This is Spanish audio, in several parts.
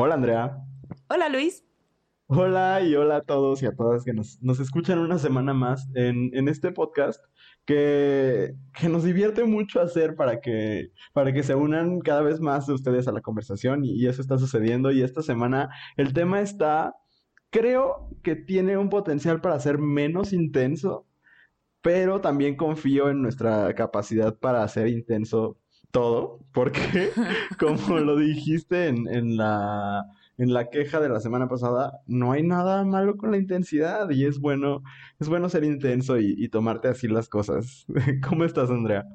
Hola Andrea. Hola Luis. Hola y hola a todos y a todas que nos, nos escuchan una semana más en, en este podcast que, que nos divierte mucho hacer para que, para que se unan cada vez más de ustedes a la conversación y, y eso está sucediendo y esta semana el tema está, creo que tiene un potencial para ser menos intenso, pero también confío en nuestra capacidad para hacer intenso todo, porque como lo dijiste en, en la, en la queja de la semana pasada, no hay nada malo con la intensidad y es bueno, es bueno ser intenso y, y tomarte así las cosas. ¿Cómo estás, Andrea?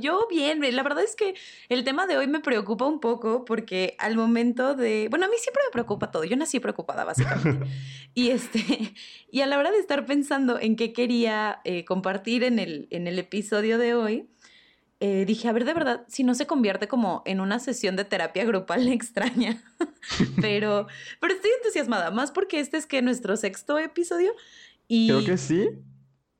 Yo bien, la verdad es que el tema de hoy me preocupa un poco porque al momento de, bueno, a mí siempre me preocupa todo, yo nací preocupada básicamente. y este, y a la hora de estar pensando en qué quería eh, compartir en el, en el episodio de hoy, eh, dije, a ver, de verdad, si no se convierte como en una sesión de terapia grupal extraña, pero, pero estoy entusiasmada, más porque este es que nuestro sexto episodio y... Creo que sí.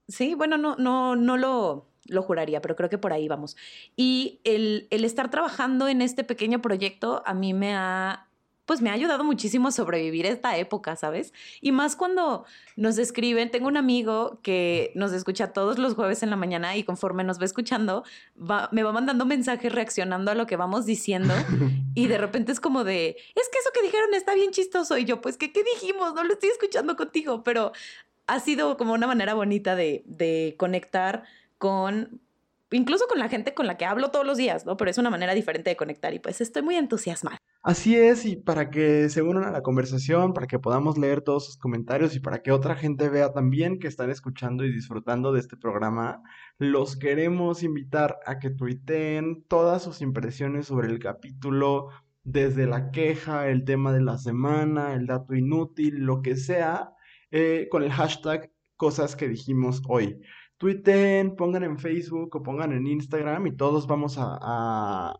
Sí, bueno, no, no, no lo, lo juraría, pero creo que por ahí vamos. Y el, el estar trabajando en este pequeño proyecto a mí me ha pues me ha ayudado muchísimo a sobrevivir esta época, ¿sabes? Y más cuando nos escriben, tengo un amigo que nos escucha todos los jueves en la mañana y conforme nos va escuchando, va, me va mandando mensajes reaccionando a lo que vamos diciendo y de repente es como de, es que eso que dijeron está bien chistoso y yo, pues, ¿qué, qué dijimos? No lo estoy escuchando contigo, pero ha sido como una manera bonita de, de conectar con incluso con la gente con la que hablo todos los días, ¿no? Pero es una manera diferente de conectar y pues estoy muy entusiasmada. Así es, y para que se unan a la conversación, para que podamos leer todos sus comentarios y para que otra gente vea también que están escuchando y disfrutando de este programa, los queremos invitar a que tuiteen todas sus impresiones sobre el capítulo, desde la queja, el tema de la semana, el dato inútil, lo que sea, eh, con el hashtag cosas que dijimos hoy tuiten, pongan en Facebook o pongan en Instagram y todos vamos a,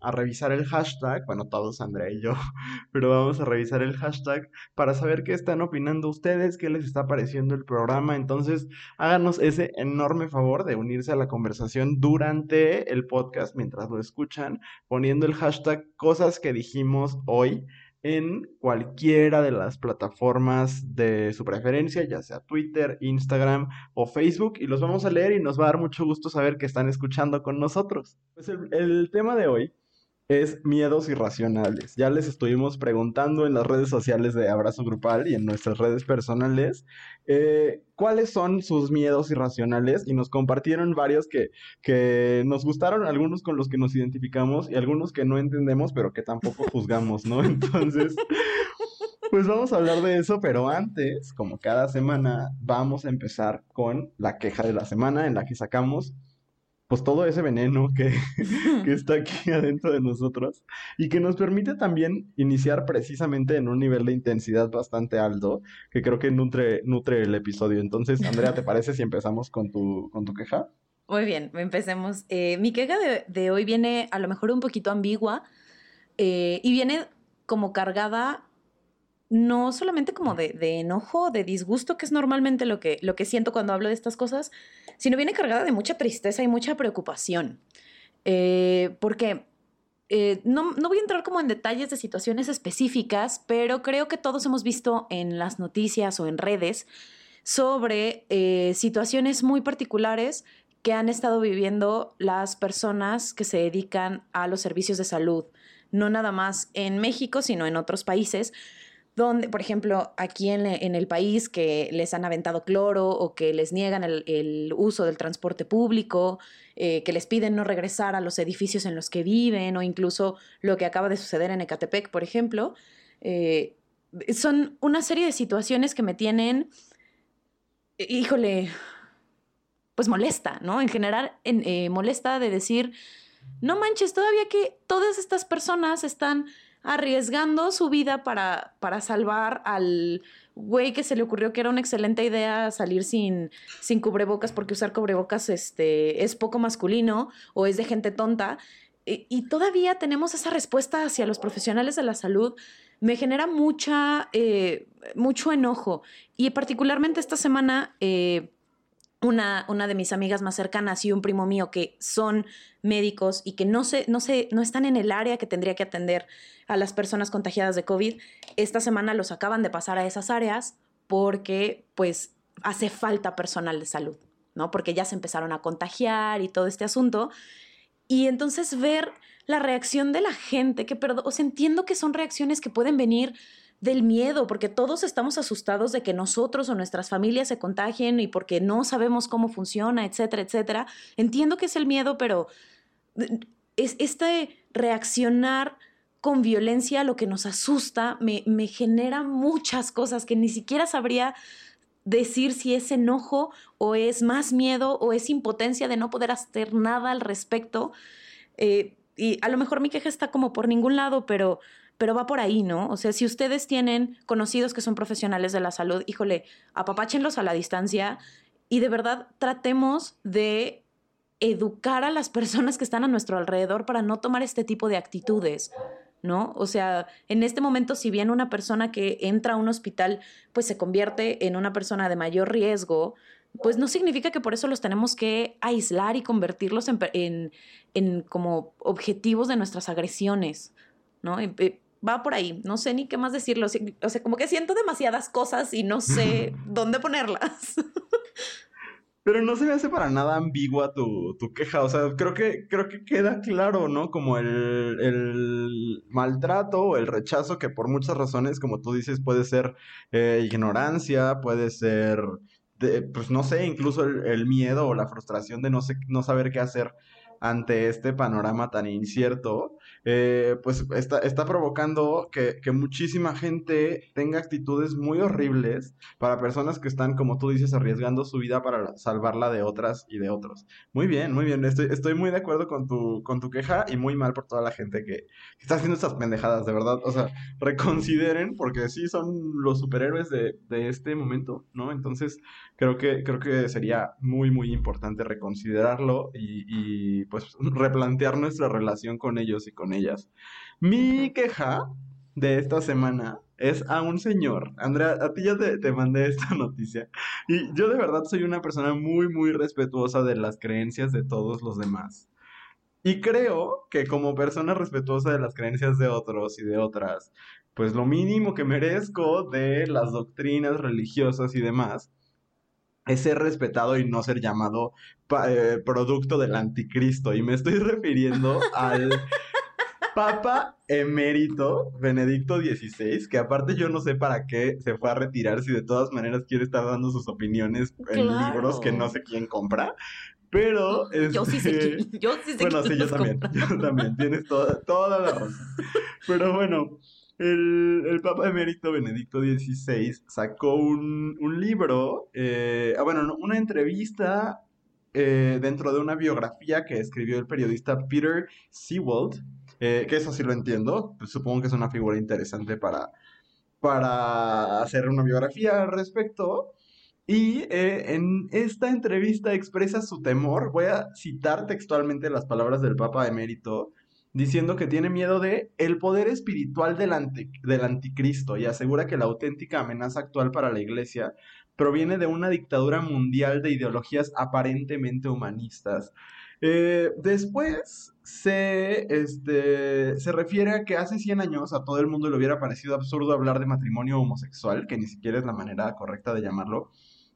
a, revisar el hashtag, bueno, todos Andrea y yo, pero vamos a revisar el hashtag para saber qué están opinando ustedes, qué les está pareciendo el programa. Entonces, háganos ese enorme favor de unirse a la conversación durante el podcast mientras lo escuchan, poniendo el hashtag cosas que dijimos hoy en cualquiera de las plataformas de su preferencia, ya sea Twitter, Instagram o Facebook, y los vamos a leer y nos va a dar mucho gusto saber que están escuchando con nosotros. Pues el, el tema de hoy es miedos irracionales. Ya les estuvimos preguntando en las redes sociales de Abrazo Grupal y en nuestras redes personales eh, cuáles son sus miedos irracionales y nos compartieron varios que, que nos gustaron, algunos con los que nos identificamos y algunos que no entendemos, pero que tampoco juzgamos, ¿no? Entonces... Pues vamos a hablar de eso, pero antes, como cada semana, vamos a empezar con la queja de la semana en la que sacamos pues todo ese veneno que, que, está aquí adentro de nosotros y que nos permite también iniciar precisamente en un nivel de intensidad bastante alto que creo que nutre, nutre el episodio. Entonces, Andrea, ¿te parece si empezamos con tu, con tu queja? Muy bien, empecemos. Eh, mi queja de, de, hoy viene a lo mejor un poquito ambigua eh, y viene como cargada no solamente como de, enojo, de disgusto, que es normalmente lo que, lo que siento cuando hablo de estas cosas, sino viene cargada de mucha tristeza y mucha preocupación. Eh, porque eh, no, no, voy a entrar como en detalles de situaciones específicas, pero creo que todos hemos visto en las noticias o en redes sobre eh, situaciones muy particulares que han estado viviendo las personas que se dedican a los servicios de salud, no nada más en México, sino en otros países donde, por ejemplo, aquí en, en, el país que les han aventado cloro o que les niegan el, uso del transporte público, eh, que les piden no regresar a los edificios en los que viven o incluso lo que acaba de suceder en Ecatepec, por ejemplo, eh, son una serie de situaciones que me tienen, híjole, pues molesta, ¿no? En general, en, eh, molesta de decir, no manches, todavía que todas estas personas están arriesgando su vida para, para salvar al güey que se le ocurrió que era una excelente idea salir sin, sin cubrebocas porque usar cubrebocas este, es poco masculino o es de gente tonta. Y, todavía tenemos esa respuesta hacia los profesionales de la salud. Me genera mucha, eh, mucho enojo. Y particularmente esta semana... Eh, una, una, de mis amigas más cercanas y un primo mío que son médicos y que no, se, no, se, no están en el área que tendría que atender a las personas contagiadas de COVID, esta semana los acaban de pasar a esas áreas porque pues hace falta personal de salud, ¿no? Porque ya se empezaron a contagiar y todo este asunto. Y entonces ver la reacción de la gente, que perdón, o sea, entiendo que son reacciones que pueden venir del miedo, porque todos estamos asustados de que nosotros o nuestras familias se contagien y porque no sabemos cómo funciona, etcétera, etcétera. Entiendo que es el miedo, pero es este reaccionar con violencia lo que nos asusta me, me genera muchas cosas que ni siquiera sabría decir si es enojo o es más miedo o es impotencia de no poder hacer nada al respecto. Eh, y a lo mejor mi queja está como por ningún lado, pero pero va por ahí, ¿no? O sea, si ustedes tienen conocidos que son profesionales de la salud, híjole, apapáchenlos a la distancia y de verdad tratemos de educar a las personas que están a nuestro alrededor para no tomar este tipo de actitudes. ¿No? O sea, en este momento, si bien una persona que entra a un hospital, pues se convierte en una persona de mayor riesgo, pues no significa que por eso los tenemos que aislar y convertirlos en, en, en como objetivos de nuestras agresiones, ¿no? Va por ahí. No sé ni qué más decirlo. O sea, como que siento demasiadas cosas y no sé dónde ponerlas. Pero no se me hace para nada ambigua tu, tu, queja. O sea, creo que, creo que queda claro, ¿no? Como el, el maltrato o el rechazo que por muchas razones, como tú dices, puede ser eh, ignorancia, puede ser, pues no sé, incluso el, el, miedo o la frustración de no, sé, no saber qué hacer ante este panorama tan incierto. Eh, pues está, está provocando que, muchísima gente tenga actitudes muy horribles para personas que están, como tú dices, arriesgando su vida para salvarla de otras y de otros. Muy bien, muy bien. Estoy, estoy muy de acuerdo con tu, con tu queja y muy mal por toda la gente que, está haciendo estas pendejadas, de verdad. O sea, reconsideren, porque sí son los superhéroes de, este momento, ¿no? Entonces, creo que, creo que sería muy, muy importante reconsiderarlo y, y pues replantear nuestra relación con ellos y con ellas. Mi queja de esta semana es a un señor. Andrea, a ti ya te, mandé esta noticia. Y yo de verdad soy una persona muy, muy respetuosa de las creencias de todos los demás. Y creo que como persona respetuosa de las creencias de otros y de otras, pues lo mínimo que merezco de las doctrinas religiosas y demás es ser respetado y no ser llamado eh, producto del anticristo. Y me estoy refiriendo al Papa emérito Benedicto XVI, que aparte yo no sé para qué se fue a retirar si de todas maneras quiere estar dando sus opiniones en libros que no sé quién compra. Pero. Yo sí sé este, Yo sí sé Bueno, sí, yo también. Yo también. Tienes toda, toda la razón. Pero bueno. El, Papa Emérito Benedicto XVI sacó un, libro, eh, ah, bueno, una entrevista eh, dentro de una biografía que escribió el periodista Peter Sewald, eh, que eso sí lo entiendo, pues supongo que es una figura interesante para, para hacer una biografía al respecto. Y en esta entrevista expresa su temor, voy a citar textualmente las palabras del Papa emérito, diciendo que tiene miedo de el poder espiritual del, del anticristo y asegura que la auténtica amenaza actual para la iglesia proviene de una dictadura mundial de ideologías aparentemente humanistas. Eh, después se, este, se refiere a que hace 100 años a todo el mundo le hubiera parecido absurdo hablar de matrimonio homosexual, que ni siquiera es la manera correcta de llamarlo.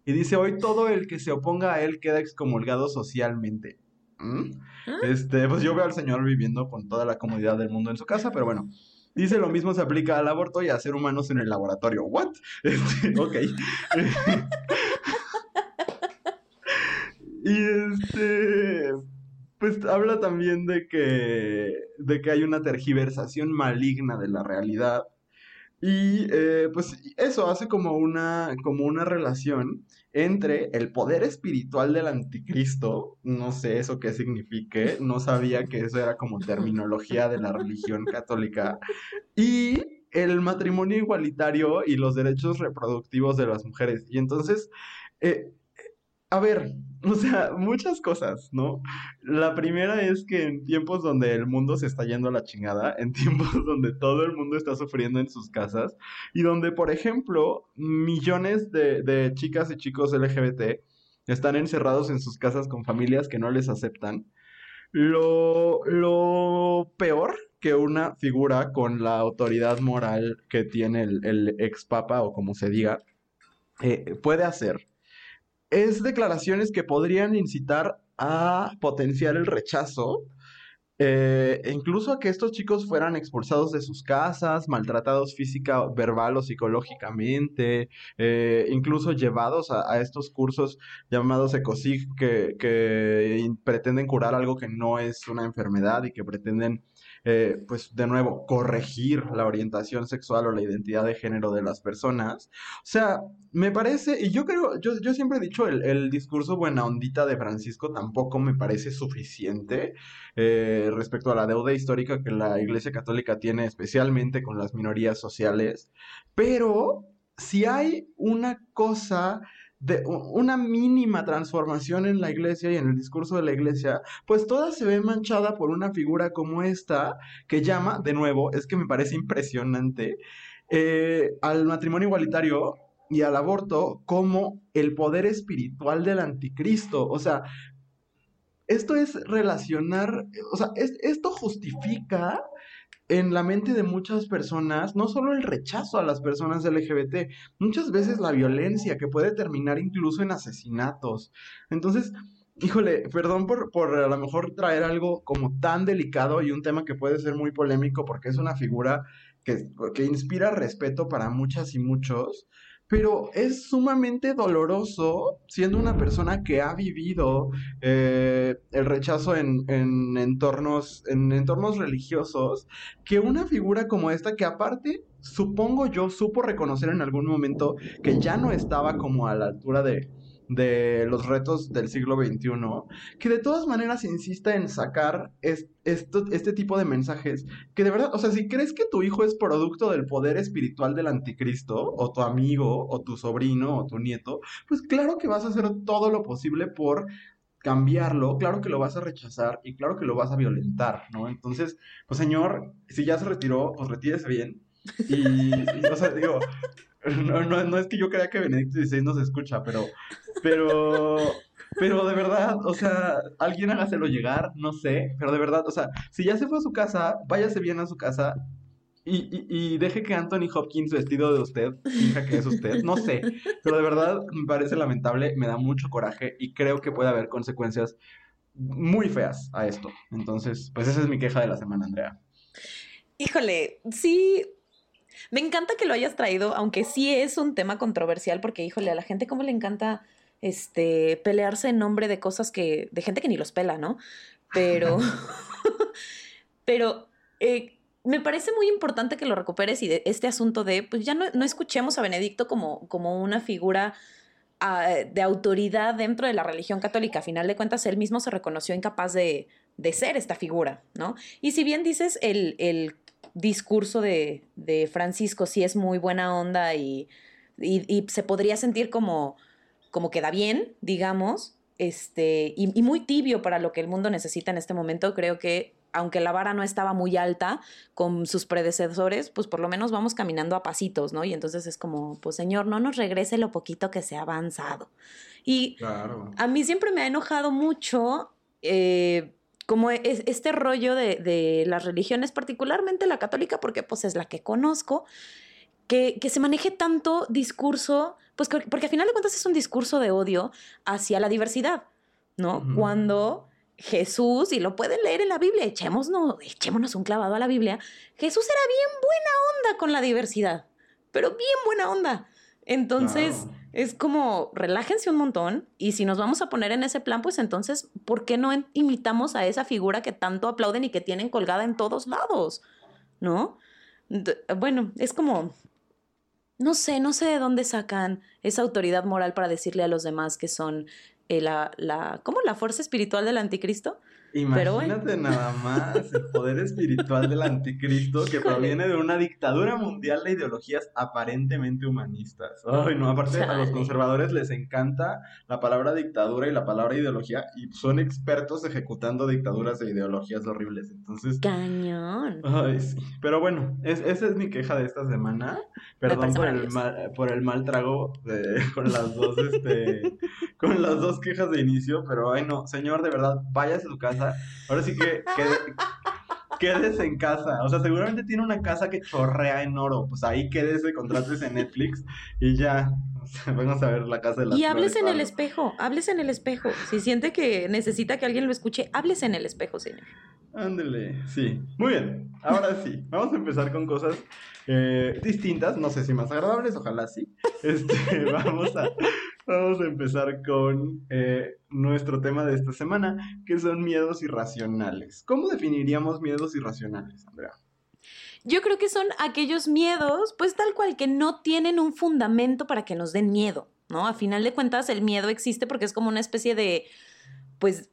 Y dice, hoy todo el que se oponga a él queda excomulgado socialmente. ¿Mm? ¿Ah? Este, pues yo veo al Señor viviendo con toda la comodidad del mundo en su casa, pero bueno. Dice lo mismo se aplica al aborto y a ser humanos en el laboratorio. ¿What? Este, ok. y este pues habla también de que, de que hay una tergiversación maligna de la realidad. Y eh, pues eso hace como una, como una relación entre el poder espiritual del anticristo, no sé eso qué signifique, no sabía que eso era como terminología de la religión católica, y el matrimonio igualitario y los derechos reproductivos de las mujeres. Y entonces, eh, a ver, o sea, muchas cosas, ¿no? La primera es que en tiempos donde el mundo se está yendo a la chingada, en tiempos donde todo el mundo está sufriendo en sus casas y donde, por ejemplo, millones de, chicas y chicos LGBT están encerrados en sus casas con familias que no les aceptan. Lo, lo peor que una figura con la autoridad moral que tiene el, el ex papa o como se diga eh, puede hacer es declaraciones que podrían incitar a potenciar el rechazo eh, incluso a que estos chicos fueran expulsados de sus casas, maltratados física, verbal o psicológicamente, eh, incluso llevados a, estos cursos llamados ECOSIG que, que pretenden curar algo que no es una enfermedad y que pretenden eh, pues de nuevo, corregir la orientación sexual o la identidad de género de las personas. O sea, me parece, y yo creo, yo, yo siempre he dicho, el, el, discurso buena ondita de Francisco tampoco me parece suficiente eh, respecto a la deuda histórica que la Iglesia Católica tiene, especialmente con las minorías sociales, pero si hay una cosa de una mínima transformación en la iglesia y en el discurso de la iglesia, pues toda se ve manchada por una figura como esta que llama, de nuevo, es que me parece impresionante, eh, al matrimonio igualitario y al aborto como el poder espiritual del anticristo. O sea, esto es relacionar, o sea, esto justifica en la mente de muchas personas, no solo el rechazo a las personas LGBT, muchas veces la violencia que puede terminar incluso en asesinatos. Entonces, híjole, perdón por, por a lo mejor traer algo como tan delicado y un tema que puede ser muy polémico porque es una figura que, que inspira respeto para muchas y muchos, pero es sumamente doloroso siendo una persona que ha vivido eh, el rechazo en, en, entornos, en entornos religiosos, que una figura como esta, que aparte, supongo yo, supo reconocer en algún momento que ya no estaba como a la altura de, de los retos del siglo XXI, que de todas maneras insista en sacar este tipo de mensajes, que de verdad, o sea, si crees que tu hijo es producto del poder espiritual del anticristo, o tu amigo, o tu sobrino, o tu nieto, pues claro que vas a hacer todo lo posible por cambiarlo, claro que lo vas a rechazar y claro que lo vas a violentar, ¿no? Entonces, pues señor, si ya se retiró, pues retírese bien. Y, y o sea, digo, no, no, no es que yo crea que Benedicto XVI nos escucha, pero, pero, pero de verdad, o sea, alguien hágaselo llegar, no sé, pero de verdad, o sea, si ya se fue a su casa, váyase bien a su casa y, y, deje que Anthony Hopkins vestido de usted finja que es usted, no sé, pero de verdad me parece lamentable, me da mucho coraje y creo que puede haber consecuencias muy feas a esto. Entonces, pues esa es mi queja de la semana, Andrea. Híjole, sí, me encanta que lo hayas traído, aunque sí es un tema controversial, porque híjole, a la gente como le encanta este pelearse en nombre de cosas que, de gente que ni los pela, ¿no? Pero, pero eh, me parece muy importante que lo recuperes y de este asunto de, pues ya no, no escuchemos a Benedicto como, como una figura ah, de autoridad dentro de la religión católica. A final de cuentas, él mismo se reconoció incapaz de, de ser esta figura, ¿no? Y si bien dices el, el discurso de, de Francisco sí es muy buena onda y, y, se podría sentir como, como que da bien, digamos, este, y, y, muy tibio para lo que el mundo necesita en este momento. Creo que aunque la vara no estaba muy alta con sus predecesores, pues por lo menos vamos caminando a pasitos, ¿no? Y entonces es como, pues señor, no nos regrese lo poquito que se ha avanzado. Y a mí siempre me ha enojado mucho eh, como es este rollo de, las religiones, particularmente la católica, porque pues es la que conozco, que, se maneje tanto discurso, pues porque al final de cuentas es un discurso de odio hacia la diversidad, ¿no? Cuando Jesús, y lo pueden leer en la Biblia, echémonos, echémonos un clavado a la Biblia, Jesús era bien buena onda con la diversidad, pero bien buena onda. Entonces es como, relájense un montón y si nos vamos a poner en ese plan, pues entonces, ¿por qué no imitamos a esa figura que tanto aplauden y que tienen colgada en todos lados? ¿No? Bueno, es como, no sé, no sé de dónde sacan esa autoridad moral para decirle a los demás que son eh, la, la, ¿cómo? La fuerza espiritual del anticristo. Imagínate nada más el poder espiritual del anticristo que proviene de una dictadura mundial de ideologías aparentemente humanistas. Ay, no, aparte a los conservadores les encanta la palabra dictadura y la palabra ideología y son expertos ejecutando dictaduras e ideologías horribles. Entonces. Cañón. Ay, sí. Pero bueno, esa es mi queja de esta semana. Perdón por el, mal, por el mal trago con las dos, este, con las dos quejas de inicio, pero ay no, señor, de verdad, vaya a su casa Ahora sí que, quédese en casa. O sea, seguramente tiene una casa que chorrea en oro. Pues ahí quédese, contrates en Netflix y ya. vamos a ver la casa de las Y hables en el espejo, hables en el espejo. Si siente que necesita que alguien lo escuche, hables en el espejo, señor. Ándele, sí. Muy bien, ahora sí. Vamos a empezar con cosas eh, distintas, no sé si más agradables, ojalá sí. Este, vamos a, Vamos a empezar con eh, nuestro tema de esta semana, que son miedos irracionales. ¿Cómo definiríamos miedos irracionales, Andrea? Yo creo que son aquellos miedos, pues tal cual, que no tienen un fundamento para que nos den miedo, ¿no? A final de cuentas, el miedo existe porque es como una especie de, pues,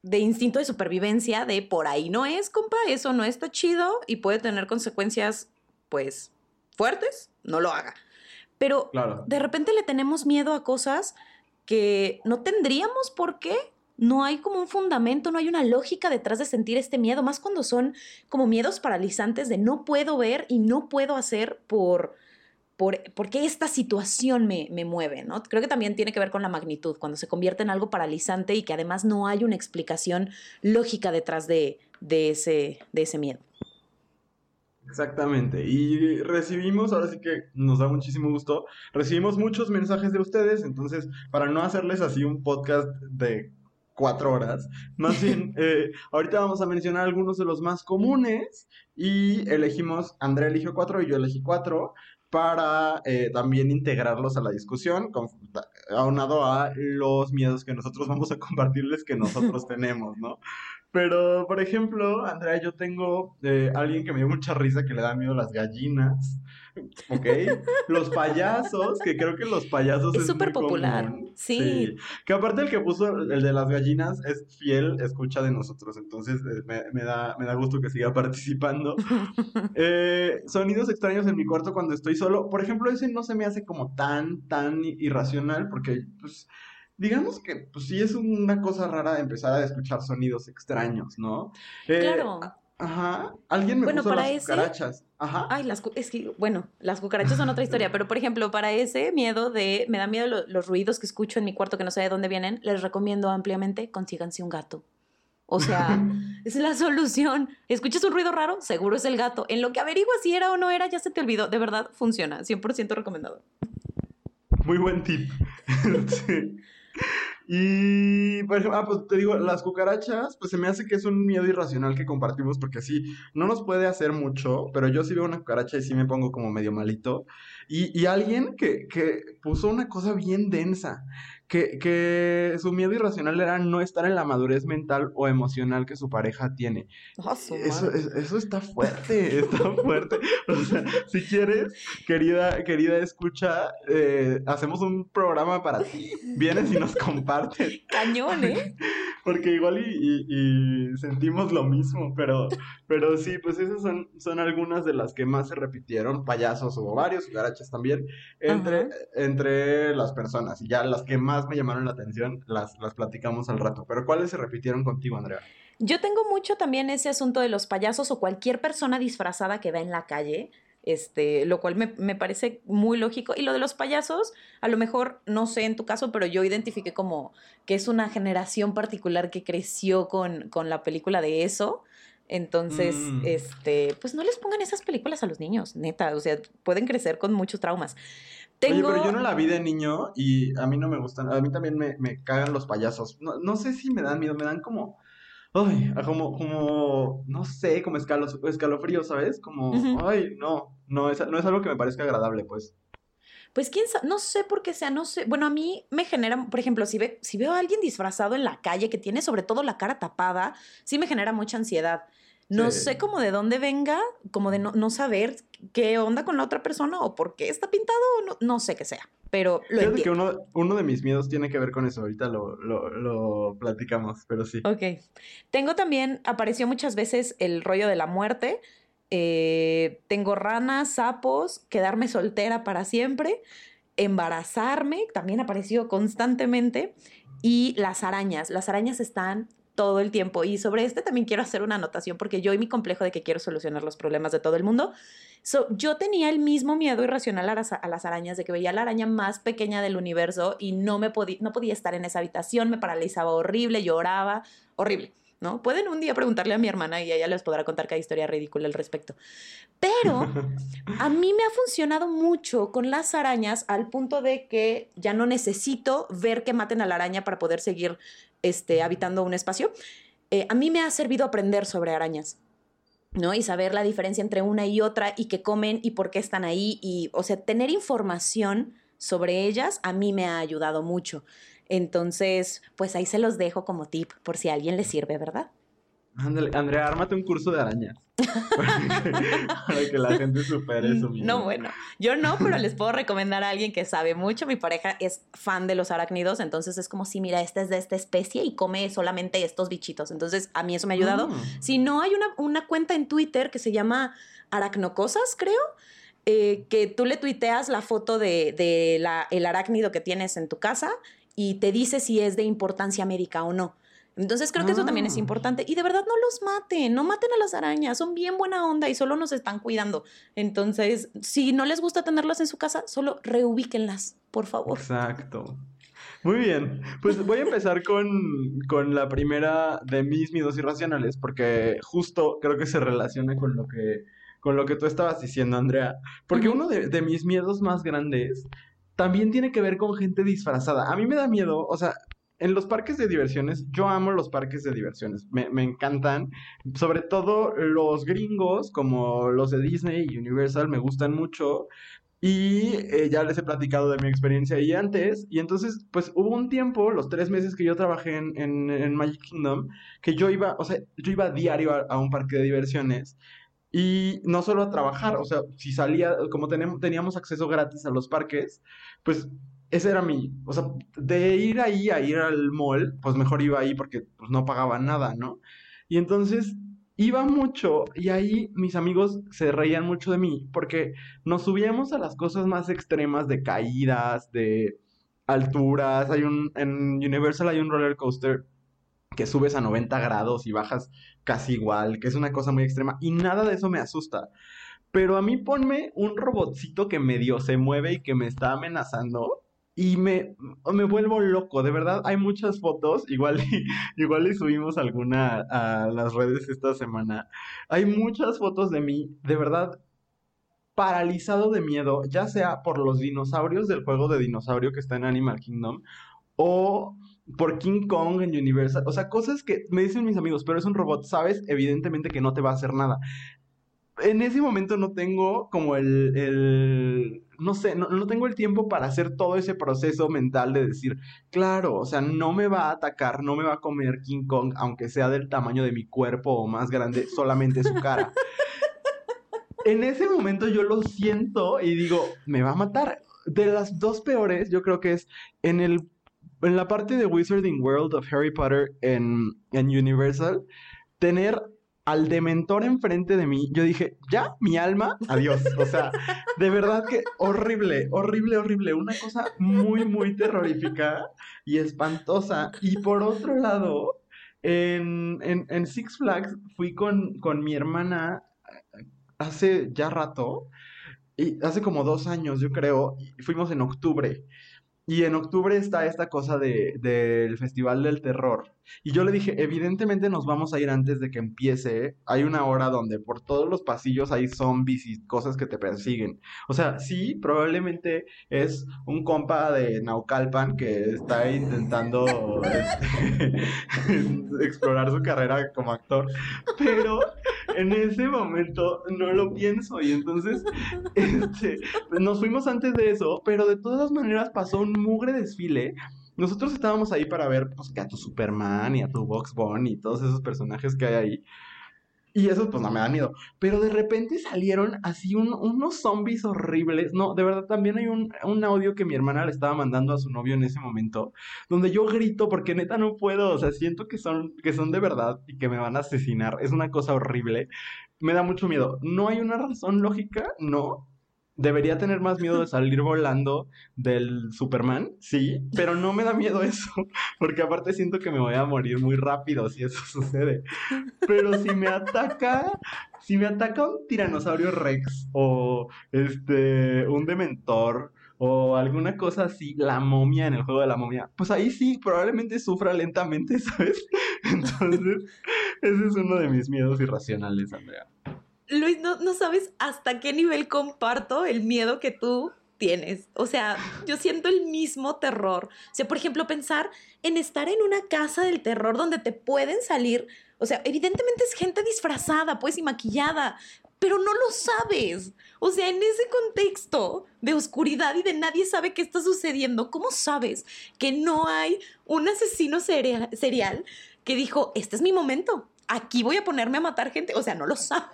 de instinto de supervivencia, de por ahí no es, compa, eso no está chido y puede tener consecuencias, pues, fuertes, no lo haga. Pero de repente le tenemos miedo a cosas que no tendríamos por qué. No hay como un fundamento, no hay una lógica detrás de sentir este miedo, más cuando son como miedos paralizantes de no puedo ver y no puedo hacer por, por porque esta situación me, me, mueve, ¿no? Creo que también tiene que ver con la magnitud, cuando se convierte en algo paralizante y que además no hay una explicación lógica detrás de, de, ese, de ese miedo. Exactamente. Y recibimos, ahora sí que nos da muchísimo gusto, recibimos muchos mensajes de ustedes, entonces, para no hacerles así un podcast de cuatro horas, más bien, eh, ahorita vamos a mencionar algunos de los más comunes y elegimos, Andrea eligió cuatro y yo elegí cuatro, para eh, también integrarlos a la discusión, aunado a los miedos que nosotros vamos a compartirles que nosotros tenemos, ¿no? Pero, por ejemplo, Andrea, yo tengo eh, alguien que me dio mucha risa que le da miedo las gallinas. ¿Ok? Los payasos, que creo que los payasos es súper popular. Sí. Que aparte el que puso el de las gallinas es fiel escucha de nosotros. Entonces eh, me, da, me da gusto que siga participando. Eh, sonidos extraños en mi cuarto cuando estoy solo. Por ejemplo, ese no se me hace como tan, tan irracional porque, pues digamos que pues sí es una cosa rara empezar a escuchar sonidos extraños, ¿no? Eh, claro. Ajá. Alguien me puso las cucarachas. Ajá. Ay, las es que, bueno, las cucarachas son otra historia, pero por ejemplo, para ese miedo de, me da miedo los ruidos que escucho en mi cuarto que no sé de dónde vienen, les recomiendo ampliamente, consíganse un gato. O sea, es la solución. ¿Escuchas un ruido raro? Seguro es el gato. En lo que averiguas si era o no era, ya se te olvidó. De verdad, funciona. 100% recomendado. Muy buen tip. sí. Y, por ejemplo, ah, pues te digo, las cucarachas, pues se me hace que es un miedo irracional que compartimos porque sí, no nos puede hacer mucho, pero yo sí veo una cucaracha y sí me pongo como medio malito. Y, y alguien que, que puso una cosa bien densa, que, que, su miedo irracional era no estar en la madurez mental o emocional que su pareja tiene. Ah, eso, eso, está fuerte, está fuerte. O sea, si quieres, querida, querida escucha, eh, hacemos un programa para ti. Vienes y nos compartes. Cañón, ¿eh? Porque igual y, sentimos lo mismo, pero, pero sí, pues esas son, son algunas de las que más se repitieron, payasos o varios, garachas también, entre, entre las personas. Y ya las que más me llamaron la atención, las, las platicamos al rato. Pero ¿cuáles se repitieron contigo, Andrea? Yo tengo mucho también ese asunto de los payasos o cualquier persona disfrazada que va en la calle. Este, lo cual me, me, parece muy lógico. Y lo de los payasos, a lo mejor, no sé en tu caso, pero yo identifiqué como que es una generación particular que creció con, con la película de eso. Entonces, mm. este, pues no les pongan esas películas a los niños, neta, o sea, pueden crecer con muchos traumas. Oye, pero yo no la vi de niño y a mí no me gustan, a mí también me, me cagan los payasos. No, no, sé si me dan miedo, me dan como, ay, como, como, no sé, como escalos, escalofrío, ¿sabes? Como, ay, no, no es, no es algo que me parezca agradable, pues. Pues quién sabe, no sé por qué sea, no sé. Bueno, a mí me genera, por ejemplo, si, ve, si veo a alguien disfrazado en la calle que tiene sobre todo la cara tapada, sí me genera mucha ansiedad. No sé cómo de dónde venga, como de no, saber qué onda con la otra persona o por qué está pintado, no, no sé qué sea, pero lo Fíjate que uno, uno, de mis miedos tiene que ver con eso, ahorita lo, lo, lo, platicamos, pero sí. Ok. Tengo también, apareció muchas veces el rollo de la muerte, eh, tengo ranas, sapos, quedarme soltera para siempre, embarazarme, también apareció constantemente, y las arañas. Las arañas están todo el tiempo. Y sobre este también quiero hacer una anotación porque yo y mi complejo de que quiero solucionar los problemas de todo el mundo. yo tenía el mismo miedo irracional a las, a las, arañas, de que veía la araña más pequeña del universo y no, me podía, no podía estar en esa habitación, me paralizaba horrible, lloraba, horrible. ¿No? Pueden un día preguntarle a mi hermana y ella les podrá contar cada historia ridícula al respecto. Pero a mí me ha funcionado mucho con las arañas al punto de que ya no necesito ver que maten a la araña para poder seguir este, habitando un espacio. Eh, a mí me ha servido aprender sobre arañas. ¿no? Y saber la diferencia entre una y otra y qué comen y por qué están ahí. Y, o sea, tener información sobre ellas a mí me ha ayudado mucho. Entonces, pues ahí se los dejo como tip por si a alguien le sirve, ¿verdad? Ándale, Andrea, ármate un curso de arañas. para que la gente supere eso. No, bueno, yo no, pero les puedo recomendar a alguien que sabe mucho. Mi pareja es fan de los arácnidos, entonces es como si, mira, este es de esta especie y come solamente estos bichitos. Entonces, a mí eso me ha ayudado. Mm. Si no, hay una, una cuenta en Twitter que se llama Aracnocosas, creo eh, que tú le tuiteas la foto de, el arácnido que tienes en tu casa y te dice si es de importancia médica o no. Entonces creo que eso también es ah. importante. Y de verdad no los maten, no maten a las arañas, son bien buena onda y solo nos están cuidando. Entonces, si no les gusta tenerlas en su casa, solo reubíquenlas, por favor. Exacto. Muy bien, pues voy a empezar con, con la primera de mis miedos irracionales, porque justo creo que se relaciona con lo que con lo que tú estabas diciendo, Andrea. Porque uno de, mis miedos más grandes también tiene que ver con gente disfrazada. A mí me da miedo, o sea, en los parques de diversiones, yo amo los parques de diversiones, me, encantan, sobre todo los gringos, como los de Disney y Universal, me gustan mucho. Y eh, ya les he platicado de mi experiencia ahí antes. Y entonces, pues hubo un tiempo, los tres meses que yo trabajé en, en, Magic Kingdom, que yo iba, o sea, yo iba diario a un parque de diversiones. Y no solo a trabajar, o sea, si salía, como teníamos acceso gratis a los parques, pues ese era mi, o sea, de ir ahí a ir al mall, pues mejor iba ahí porque pues, no pagaba nada, ¿no? Y entonces iba mucho y ahí mis amigos se reían mucho de mí porque nos subíamos a las cosas más extremas de caídas, de alturas. Hay un, en Universal hay un roller coaster que subes a 90 grados y bajas casi igual, que es una cosa muy extrema y nada de eso me asusta. Pero a mí ponme un robotcito que medio se mueve y que me está amenazando y me, me vuelvo loco, de verdad. Hay muchas fotos, igual y, igual y subimos alguna a las redes esta semana. Hay muchas fotos de mí, de verdad, paralizado de miedo, ya sea por los dinosaurios del juego de dinosaurio que está en Animal Kingdom o por King Kong en Universal. O sea, cosas que me dicen mis amigos, pero es un robot, sabes evidentemente que no te va a hacer nada. En ese momento no tengo como el, el no sé, no, no, tengo el tiempo para hacer todo ese proceso mental de decir, claro, o sea, no me va a atacar, no me va a comer King Kong, aunque sea del tamaño de mi cuerpo o más grande, solamente su cara. en ese momento yo lo siento y digo, me va a matar. De las dos peores, yo creo que es en el en la parte de Wizarding World of Harry Potter en, Universal, tener al dementor enfrente de mí, yo dije, ya, mi alma, adiós. O sea, de verdad que horrible, horrible, horrible. Una cosa muy, muy terrorífica y espantosa. Y por otro lado, en, en, Six Flags fui con, con mi hermana hace ya rato, y hace como dos años, yo creo, y fuimos en octubre. Y en octubre está esta cosa de, del Festival del Terror. Y yo le dije, evidentemente nos vamos a ir antes de que empiece. Hay una hora donde por todos los pasillos hay zombies y cosas que te persiguen. O sea, sí, probablemente es un compa de Naucalpan que está intentando este, explorar su carrera como actor. Pero en ese momento no lo pienso. Y entonces este, nos fuimos antes de eso, pero de todas maneras pasó un mugre desfile. Nosotros estábamos ahí para ver pues, a tu Superman y a tu Box Bunny y todos esos personajes que hay ahí. Y eso pues no me da miedo. Pero de repente salieron así unos zombies horribles. No, de verdad también hay un, un, audio que mi hermana le estaba mandando a su novio en ese momento, donde yo grito porque neta no puedo. O sea, siento que son, que son de verdad y que me van a asesinar. Es una cosa horrible. Me da mucho miedo. No hay una razón lógica, no. Debería tener más miedo de salir volando del Superman, sí, pero no me da miedo eso, porque aparte siento que me voy a morir muy rápido si eso sucede. Pero si me ataca, si me ataca un tiranosaurio Rex o este un dementor o alguna cosa así, la momia en el juego de la momia, pues ahí sí, probablemente sufra lentamente, ¿sabes? Entonces, ese es uno de mis miedos irracionales, Andrea. Luis, no, no sabes hasta qué nivel comparto el miedo que tú tienes. O sea, yo siento el mismo terror. O sea, por ejemplo, pensar en estar en una casa del terror donde te pueden salir. O sea, evidentemente es gente disfrazada, pues, y maquillada, pero no lo sabes. O sea, en ese contexto de oscuridad y de nadie sabe qué está sucediendo, ¿cómo sabes que no hay un asesino serial, que dijo, este es mi momento? Aquí voy a ponerme a matar gente. O sea, no lo sabes,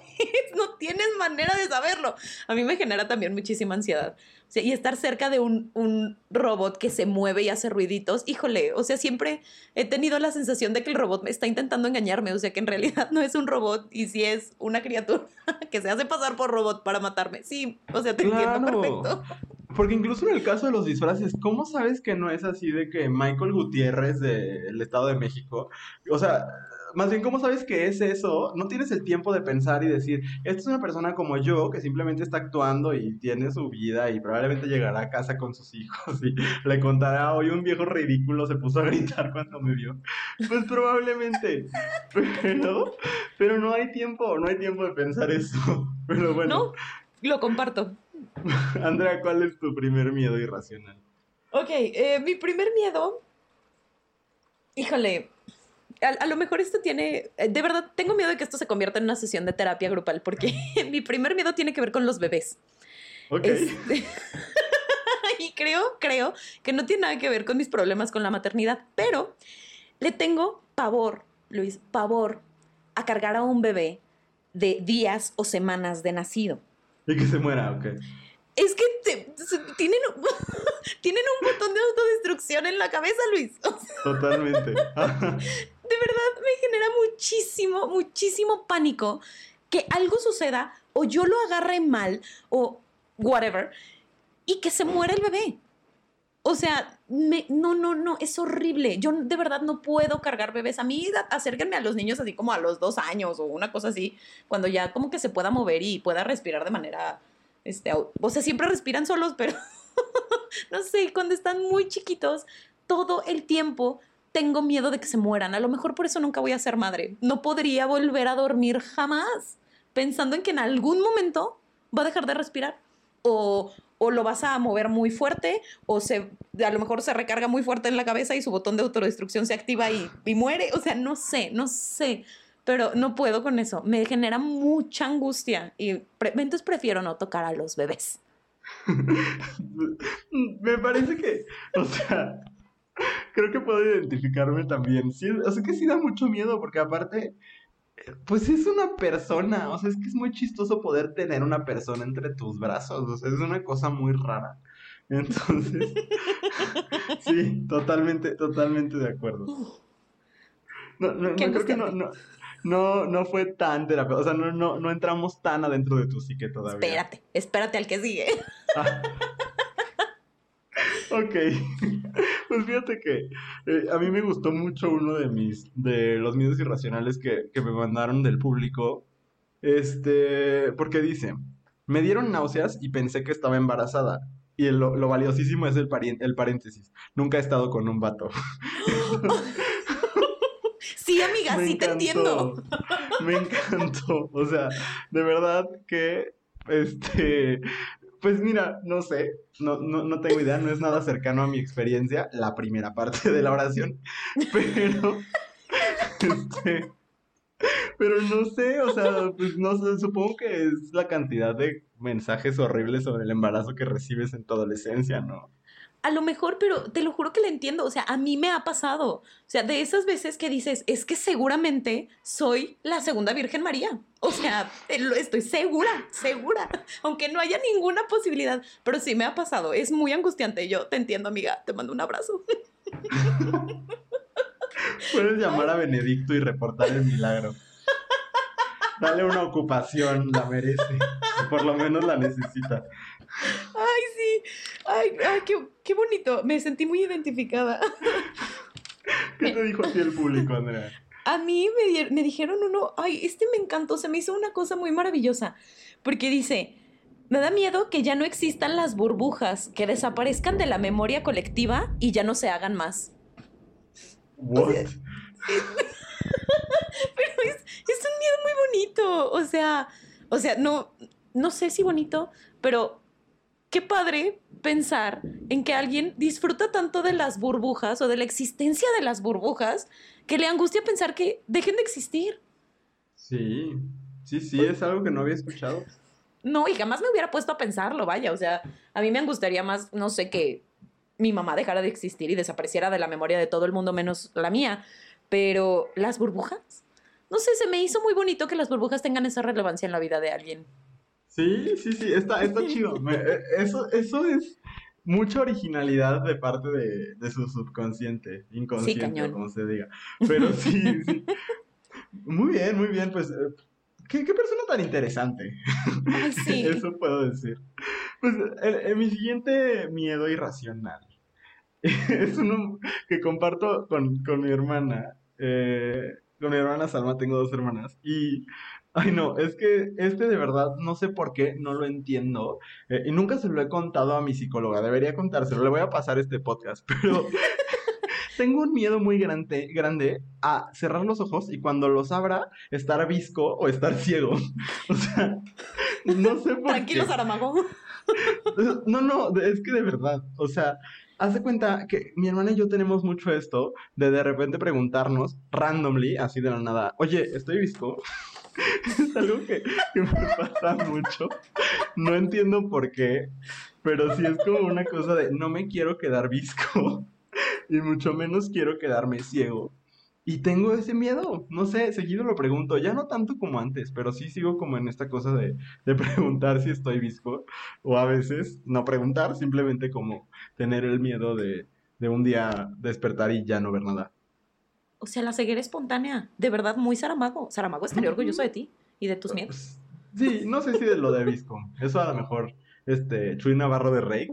no tienes manera de saberlo. A mí me genera también muchísima ansiedad. O sea, y estar cerca de un, un, robot que se mueve y hace ruiditos, híjole, o sea, siempre he tenido la sensación de que el robot me está intentando engañarme, o sea, que en realidad no es un robot y si es una criatura que se hace pasar por robot para matarme. Sí, o sea, te entiendo perfecto. Porque incluso en el caso de los disfraces, ¿cómo sabes que no es así de que Michael Gutiérrez del Estado de México, o sea, más bien, ¿cómo sabes que es eso? No tienes el tiempo de pensar y decir, esta es una persona como yo que simplemente está actuando y tiene su vida y probablemente llegará a casa con sus hijos y le contará, hoy un viejo ridículo se puso a gritar cuando me vio. Pues probablemente, pero, pero no hay tiempo, no hay tiempo de pensar eso. Pero bueno. No, lo comparto. Andrea, ¿cuál es tu primer miedo irracional? Ok, eh, mi primer miedo, híjole, a, lo mejor esto tiene, eh, de verdad, tengo miedo de que esto se convierta en una sesión de terapia grupal, porque mi primer miedo tiene que ver con los bebés. Ok. Este, y creo, creo que no tiene nada que ver con mis problemas con la maternidad, pero le tengo pavor, Luis, pavor a cargar a un bebé de días o semanas de nacido. Y que se muera, ok. Es que tienen, tienen un botón de autodestrucción en la cabeza, Luis. Totalmente. De verdad me genera muchísimo, muchísimo pánico que algo suceda o yo lo agarre mal o whatever y que se muera el bebé. O sea, no, no, no, es horrible. Yo de verdad no puedo cargar bebés. A mí acérquenme a los niños así como a los dos años o una cosa así, cuando ya como que se pueda mover y pueda respirar de manera, este, o sea, siempre respiran solos, pero no sé, cuando están muy chiquitos, todo el tiempo tengo miedo de que se mueran. A lo mejor por eso nunca voy a ser madre. No podría volver a dormir jamás, pensando en que en algún momento va a dejar de respirar. O, o lo vas a mover muy fuerte, o se, a lo mejor se recarga muy fuerte en la cabeza y su botón de autodestrucción se activa y, y muere. O sea, no sé, no sé. Pero no puedo con eso. Me genera mucha angustia. Y entonces prefiero no tocar a los bebés. Me parece que, o sea, creo que puedo identificarme también. Sí, o sea que sí da mucho miedo porque aparte, pues es una persona, o sea, es que es muy chistoso poder tener una persona entre tus brazos, o sea, es una cosa muy rara. Entonces, sí, totalmente, totalmente de acuerdo. No, no, no creo que no, no, no, no fue tan terapia, o sea, no, no, no entramos tan adentro de tu psique todavía. Espérate, espérate al que sigue. Ah. Ok, pues fíjate que eh, a mí me gustó mucho uno de mis, de los miedos irracionales que, me mandaron del público, este, porque dice, me dieron náuseas y pensé que estaba embarazada. Y lo, valiosísimo es el, el paréntesis, nunca he estado con un vato. Sí, amiga, sí te entiendo. Me encantó. O sea, de verdad que este pues mira, no sé, no, no, no, tengo idea, no es nada cercano a mi experiencia, la primera parte de la oración, pero, este, pero no sé, o sea, pues no sé, supongo que es la cantidad de mensajes horribles sobre el embarazo que recibes en tu adolescencia, ¿no? A lo mejor, pero te lo juro que le entiendo. O sea, a mí me ha pasado. O sea, de esas veces que dices, es que seguramente soy la segunda Virgen María. O sea, estoy segura, segura. Aunque no haya ninguna posibilidad. Pero sí me ha pasado. Es muy angustiante. Yo te entiendo, amiga. Te mando un abrazo. Puedes llamar a Benedicto y reportar el milagro. Dale una ocupación, la merece. Por lo menos la necesita. Ay, sí. Ay, qué, bonito. Me sentí muy identificada. ¿Qué te dijo a ti el público, Andrea? A mí me, me dijeron uno, ay, este me encantó, se me hizo una cosa muy maravillosa, porque dice, me da miedo que ya no existan las burbujas, que desaparezcan de la memoria colectiva y ya no se hagan más. What? Pero es, es, un miedo muy bonito. O sea, o sea, no, no sé si bonito, pero qué padre pensar en que alguien disfruta tanto de las burbujas o de la existencia de las burbujas que le angustia pensar que dejen de existir. Sí, sí, sí, es algo que no había escuchado. No, y jamás me hubiera puesto a pensarlo, vaya, o sea, a mí me angustiaría más, no sé, que mi mamá dejara de existir y desapareciera de la memoria de todo el mundo menos la mía, pero las burbujas, no sé, se me hizo muy bonito que las burbujas tengan esa relevancia en la vida de alguien. Sí, sí, sí, está, está chido. Eh, eso, eso es mucha originalidad de parte de, su subconsciente, inconsciente, como se diga. Pero sí, sí. Muy bien, muy bien, pues, eh, ¿qué, persona tan interesante? sí. Eso puedo decir. Pues, mi siguiente miedo irracional es uno que comparto con, mi hermana. Eh, con mi hermana Salma, tengo dos hermanas, y Ay, no, es que este de verdad no sé por qué, no lo entiendo. Eh, y nunca se lo he contado a mi psicóloga, debería contárselo, le voy a pasar este podcast, pero tengo un miedo muy grande, grande a cerrar los ojos y cuando los abra, estar visco o estar ciego. O sea, no sé por Tranquilo, qué. Saramago. No, no, es que de verdad, o sea, Haz cuenta que mi hermana y yo tenemos mucho esto de de repente preguntarnos randomly, así de la nada, oye, ¿estoy visco? es algo que, me pasa mucho. No entiendo por qué, pero sí es como una cosa de no me quiero quedar visco y mucho menos quiero quedarme ciego. Y tengo ese miedo, no sé, seguido lo pregunto, ya no tanto como antes, pero sí sigo como en esta cosa de, de preguntar si estoy visco, o a veces no preguntar, simplemente como tener el miedo de, de un día despertar y ya no ver nada. O sea, la ceguera espontánea, de verdad muy Saramago. Saramago estaría orgulloso de ti y de tus miedos. Pues, sí, no sé si de lo de Visco. Eso a lo mejor, este, Chuy Navarro de Rey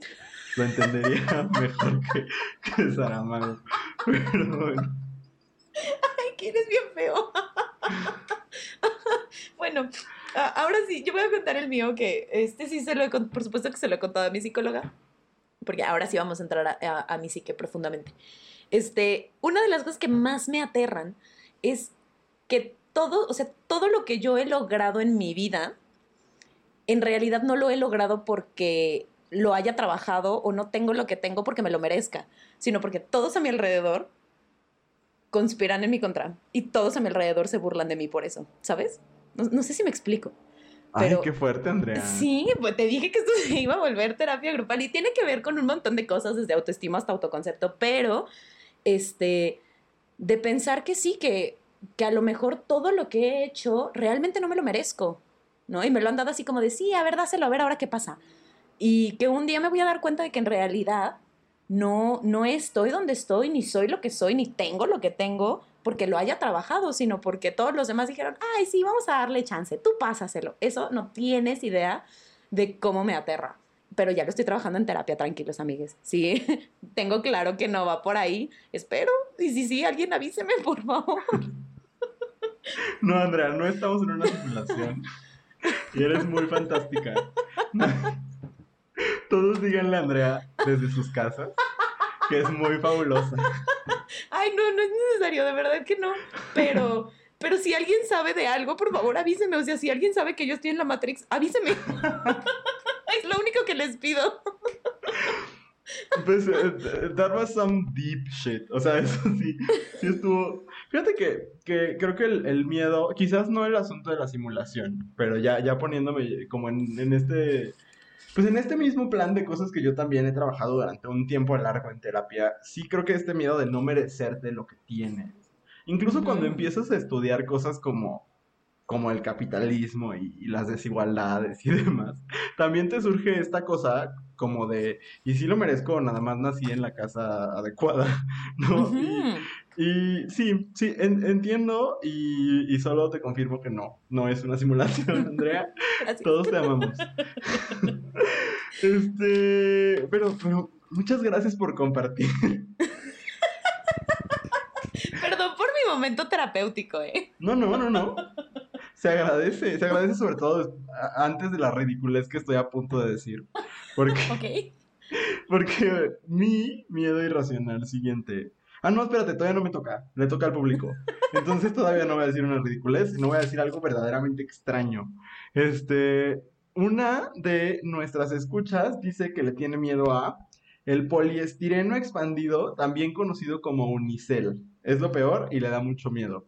lo entendería mejor que, que Saramago. Pero bueno. Ay, que eres bien feo. bueno, ahora sí, yo voy a contar el mío, que este sí se lo he por supuesto que se lo he contado a mi psicóloga, porque ahora sí vamos a entrar a, a mi psique profundamente. Este, una de las cosas que más me aterran es que todo, o sea, todo lo que yo he logrado en mi vida, en realidad no lo he logrado porque lo haya trabajado o no tengo lo que tengo porque me lo merezca, sino porque todos a mi alrededor conspiran en mi contra y todos a mi alrededor se burlan de mí por eso, ¿sabes? No, sé si me explico. Ay, qué fuerte, Andrea. Sí, pues te dije que esto se iba a volver terapia grupal y tiene que ver con un montón de cosas, desde autoestima hasta autoconcepto, pero este, de pensar que sí, que, que a lo mejor todo lo que he hecho realmente no me lo merezco, ¿no? Y me lo han dado así como de, sí, a ver, dáselo, a ver ahora qué pasa. Y que un día me voy a dar cuenta de que en realidad no, no estoy donde estoy, ni soy lo que soy, ni tengo lo que tengo porque lo haya trabajado, sino porque todos los demás dijeron, ay, sí, vamos a darle chance, tú pásaselo. Eso no tienes idea de cómo me aterra pero ya lo estoy trabajando en terapia, tranquilos, amigues. Sí, tengo claro que no va por ahí. Espero. Y si sí, alguien avíseme, por favor. No, Andrea, no estamos en una simulación. Y eres muy fantástica. Todos díganle a Andrea desde sus casas que es muy fabulosa. Ay, no, no es necesario, de verdad que no. Pero, pero si alguien sabe de algo, por favor avíseme. O sea, si alguien sabe que yo estoy en la Matrix, avíseme es lo único que les pido. Pues, uh, that was some deep shit. O sea, eso sí, sí estuvo. Fíjate que, que creo que el, miedo, quizás no el asunto de la simulación, pero ya, ya poniéndome como en, en este Pues en este mismo plan de cosas que yo también he trabajado durante un tiempo largo en terapia, sí creo que este miedo de no merecerte lo que tienes. Incluso cuando empiezas a estudiar cosas como, como el capitalismo y, y las desigualdades y demás, también te surge esta cosa como de, ¿y si lo merezco? Nada más nací en la casa adecuada, ¿no? Y, sí, sí, en- entiendo y, y solo te confirmo que no, no es una simulación, Andrea. Todos te amamos. Este, pero, pero muchas gracias por compartir. Perdón por mi momento terapéutico, ¿eh? No, no, no, no. Se agradece, se agradece sobre todo antes de la ridiculez que estoy a punto de decir. Porque, porque mi miedo irracional siguiente. Ah, no, espérate, todavía no me toca. Le toca al público. Entonces todavía no voy a decir una ridiculez, no voy a decir algo verdaderamente extraño. Este, una de nuestras escuchas dice que le tiene miedo a el poliestireno expandido, también conocido como unicel. Es lo peor y le da mucho miedo.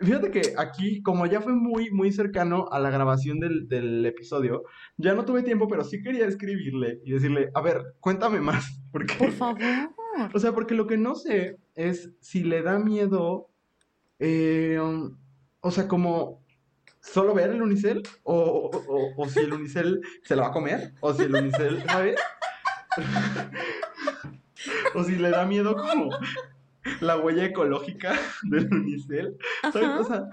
Fíjate que aquí, como ya fue muy, muy cercano a la grabación del, del episodio, ya no tuve tiempo, pero sí quería escribirle y decirle, a ver, cuéntame más, porque, Por favor. o sea, porque lo que no sé es si le da miedo, eh, o sea, como solo ver el unicel, o, o- o- o si el unicel se lo va a comer, o si el unicel, ¿sabes? o si le da miedo como la huella ecológica del unicel. ¿Sabes? O sea,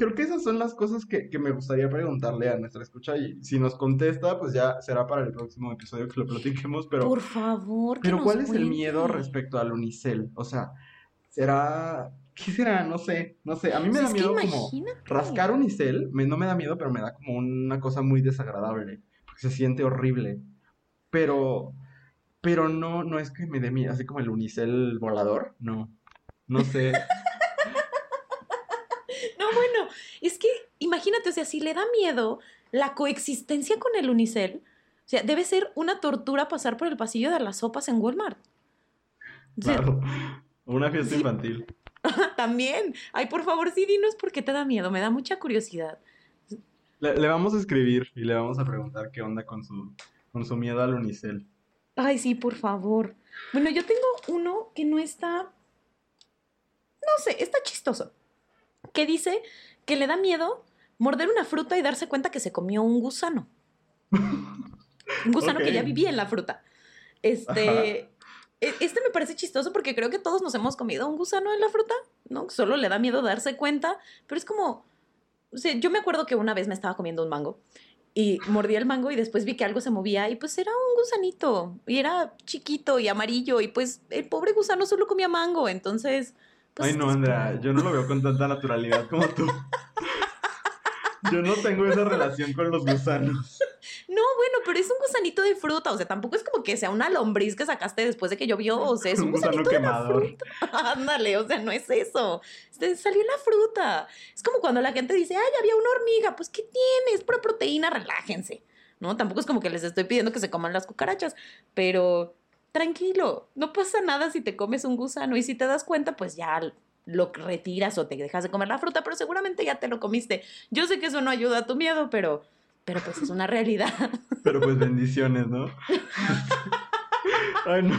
creo que esas son las cosas que, que me gustaría preguntarle a nuestra escucha y si nos contesta, pues ya será para el próximo episodio que lo platiquemos, pero, Por favor, pero ¿cuál es el miedo respecto al unicel? O sea, ¿será... ¿Qué será? No sé, no sé. A mí me Pues da miedo como rascar unicel, me, no me da miedo, pero me da como una cosa muy desagradable, porque se siente horrible. Pero, pero no, no es que me dé miedo, así como el unicel volador, no, no sé. No, bueno, es que imagínate, o sea, si le da miedo la coexistencia con el unicel, o sea, debe ser una tortura pasar por el pasillo de las sopas en Walmart. O sea, Claro. Una fiesta Sí. infantil. también. Ay, por favor, sí, dinos por qué te da miedo. Me da mucha curiosidad. Le, le vamos a escribir y le vamos a preguntar qué onda con su, con su miedo al unicel. Ay, sí, por favor. Bueno, yo tengo uno que no está. No sé, está chistoso. Que dice que le da miedo morder una fruta y darse cuenta que se comió un gusano. Un gusano que ya vivía en la fruta. Este. Ajá. e- Este me parece chistoso porque creo que todos nos hemos comido un gusano en la fruta, ¿no? Solo le da miedo darse cuenta, pero es como. O sea, yo me acuerdo que una vez me estaba comiendo un mango y mordí el mango y después vi que algo se movía y pues era un gusanito y era chiquito y amarillo y pues el pobre gusano solo comía mango, entonces... Pues, Ay, no, Andrea, yo no lo veo con tanta naturalidad como tú. Yo no tengo esa relación con los gusanos. No, bueno, pero es un gusanito de fruta, o sea, tampoco es como que sea una lombriz que sacaste después de que llovió, o sea, es un, Un gusano gusanito de la fruta. Ándale, o sea, no es eso. Este, salió la fruta. Es como cuando la gente dice, ay, había una hormiga, pues ¿qué tiene? Es pura proteína, relájense. ¿No? Tampoco es como que les estoy pidiendo que se coman las cucarachas, pero tranquilo, no pasa nada si te comes un gusano y si te das cuenta, pues ya lo retiras o te dejas de comer la fruta, pero seguramente ya te lo comiste. Yo sé que eso no ayuda a tu miedo, pero, pero pues es una realidad. Pero pues bendiciones, ¿no? Ay, no.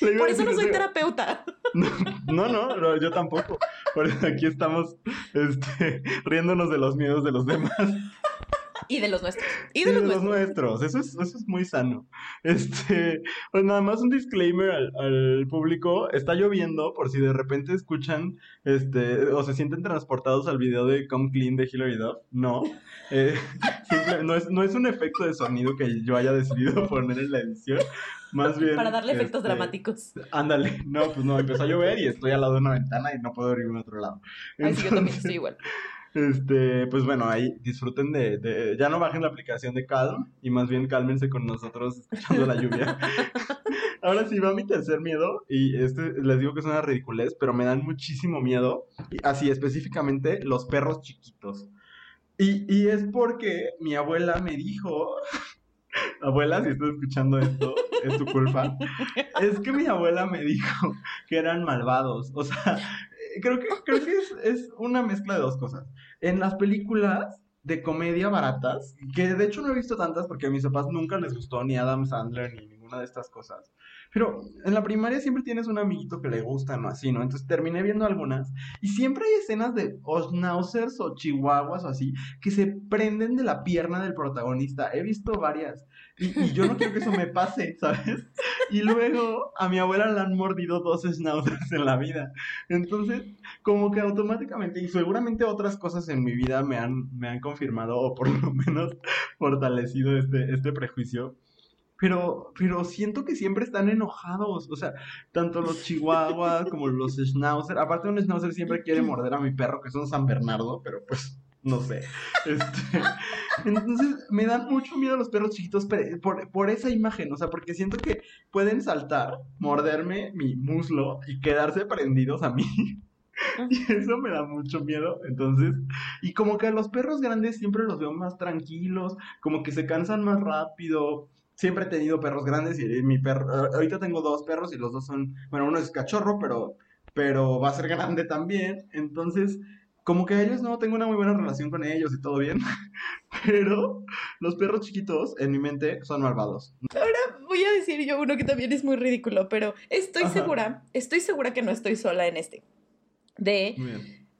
Yo- Por eso no soy terapeuta. No, no, no, yo tampoco. Por eso aquí estamos este, riéndonos de los miedos de los demás. Y de los nuestros. Y Y de de los los nuestros. nuestros. Eso es, eso es muy sano. Este, pues nada más un disclaimer al, al público. Está lloviendo, por si de repente escuchan, este, o se sienten transportados al video de Come Clean de Hilary Duff. No. Eh, simple- no, es, no es un efecto de sonido que yo haya decidido poner en la edición. Más bien. Para darle efectos este, dramáticos. Ándale, no, pues no, empezó a llover y estoy al lado de una ventana y no puedo ir a otro lado. Ay, sí, yo también Entonces, estoy igual. Este, pues bueno, ahí disfruten de, de- ya no bajen la aplicación de Calm y más bien cálmense con nosotros escuchando la lluvia. Ahora sí va mi tercer miedo y este les digo que es una ridiculez, pero me dan muchísimo miedo, y así específicamente los perros chiquitos. Y, y es porque mi abuela me dijo, abuela, si estás escuchando esto, es tu culpa. Es que mi abuela me dijo que eran malvados. O sea, creo que, creo que es, es una mezcla de dos cosas. En las películas, de comedia baratas, que de hecho no he visto tantas porque a mis papás nunca les gustó ni Adam Sandler ni ninguna de estas cosas. Pero en la primaria siempre tienes un amiguito que le gusta, ¿no? Así, ¿no? Entonces terminé viendo algunas y siempre hay escenas de schnauzers o chihuahuas o así que se prenden de la pierna del protagonista. He visto varias y, yo no quiero que eso me pase, ¿sabes? Y luego a mi abuela le han mordido dos schnauzers en la vida. Entonces, como que automáticamente, y seguramente otras cosas en mi vida me han, me han confirmado o por lo menos fortalecido este, este prejuicio pero, pero siento que siempre están enojados, o sea, tanto los chihuahuas como los schnauzer, aparte un schnauzer siempre quiere morder a mi perro, que es un San Bernardo, pero pues, no sé. Este, entonces, me dan mucho miedo los perros chiquitos por, por esa imagen, o sea, porque siento que pueden saltar, morderme mi muslo y quedarse prendidos a mí. Y eso me da mucho miedo. Entonces, y como que a los perros grandes siempre los veo más tranquilos, como que se cansan más rápido siempre he tenido perros grandes y mi perro, ahorita tengo dos perros y los dos son, bueno, uno es cachorro, pero, pero va a ser grande también, entonces, como que ellos no tengo una muy buena relación con ellos y todo bien, pero los perros chiquitos en mi mente son malvados. Ahora voy a decir yo uno que también es muy ridículo, pero estoy segura, estoy segura que no estoy sola en este, de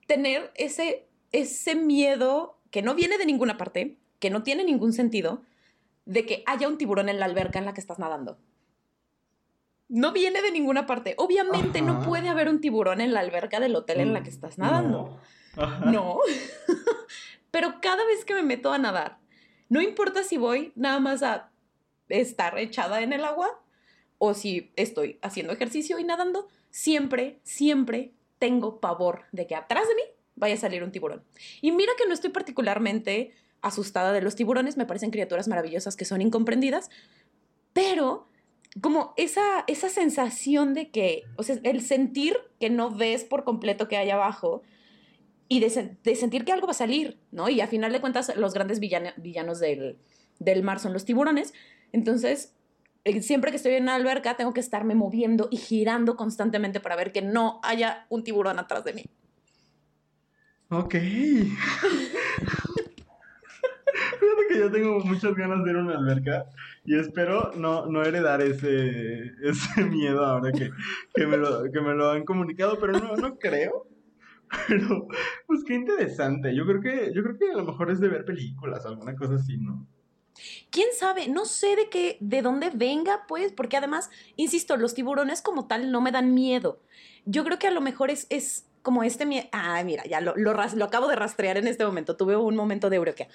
tener ese, ese miedo que no viene de ninguna parte, que no tiene ningún sentido, de que haya un tiburón en la alberca en la que estás nadando. No viene de ninguna parte. Obviamente no puede haber un tiburón en la alberca del hotel en la que estás nadando. No. no. Pero cada vez que me meto a nadar, no importa si voy nada más a estar echada en el agua o si estoy haciendo ejercicio y nadando, siempre, siempre tengo pavor de que atrás de mí vaya a salir un tiburón. Y mira que no estoy particularmente asustada de los tiburones, me parecen criaturas maravillosas que son incomprendidas, pero como esa, esa sensación de que, o sea, el sentir que no ves por completo que hay abajo y de, sentir que algo va a salir, ¿no? Y a final de cuentas los grandes villanos del, del mar son los tiburones, entonces eh, siempre que estoy en una alberca tengo que estarme moviendo y girando constantemente para ver que no haya un tiburón atrás de mí. Ok. Fíjate que yo tengo muchas ganas de ir a una alberca y espero no, no heredar ese, ese miedo ahora que, que, me lo, que me lo han comunicado, pero no, no creo. Pero, pues qué interesante. Yo creo que, yo creo que a lo mejor es de ver películas, alguna cosa así, ¿no? ¿Quién sabe? No sé de qué, de dónde venga, pues, porque además, insisto, los tiburones como tal no me dan miedo. Yo creo que a lo mejor es, es como este miedo. Ah, mira, ya lo, lo, lo, acabo de rastrear en este momento. Tuve un momento de eureka.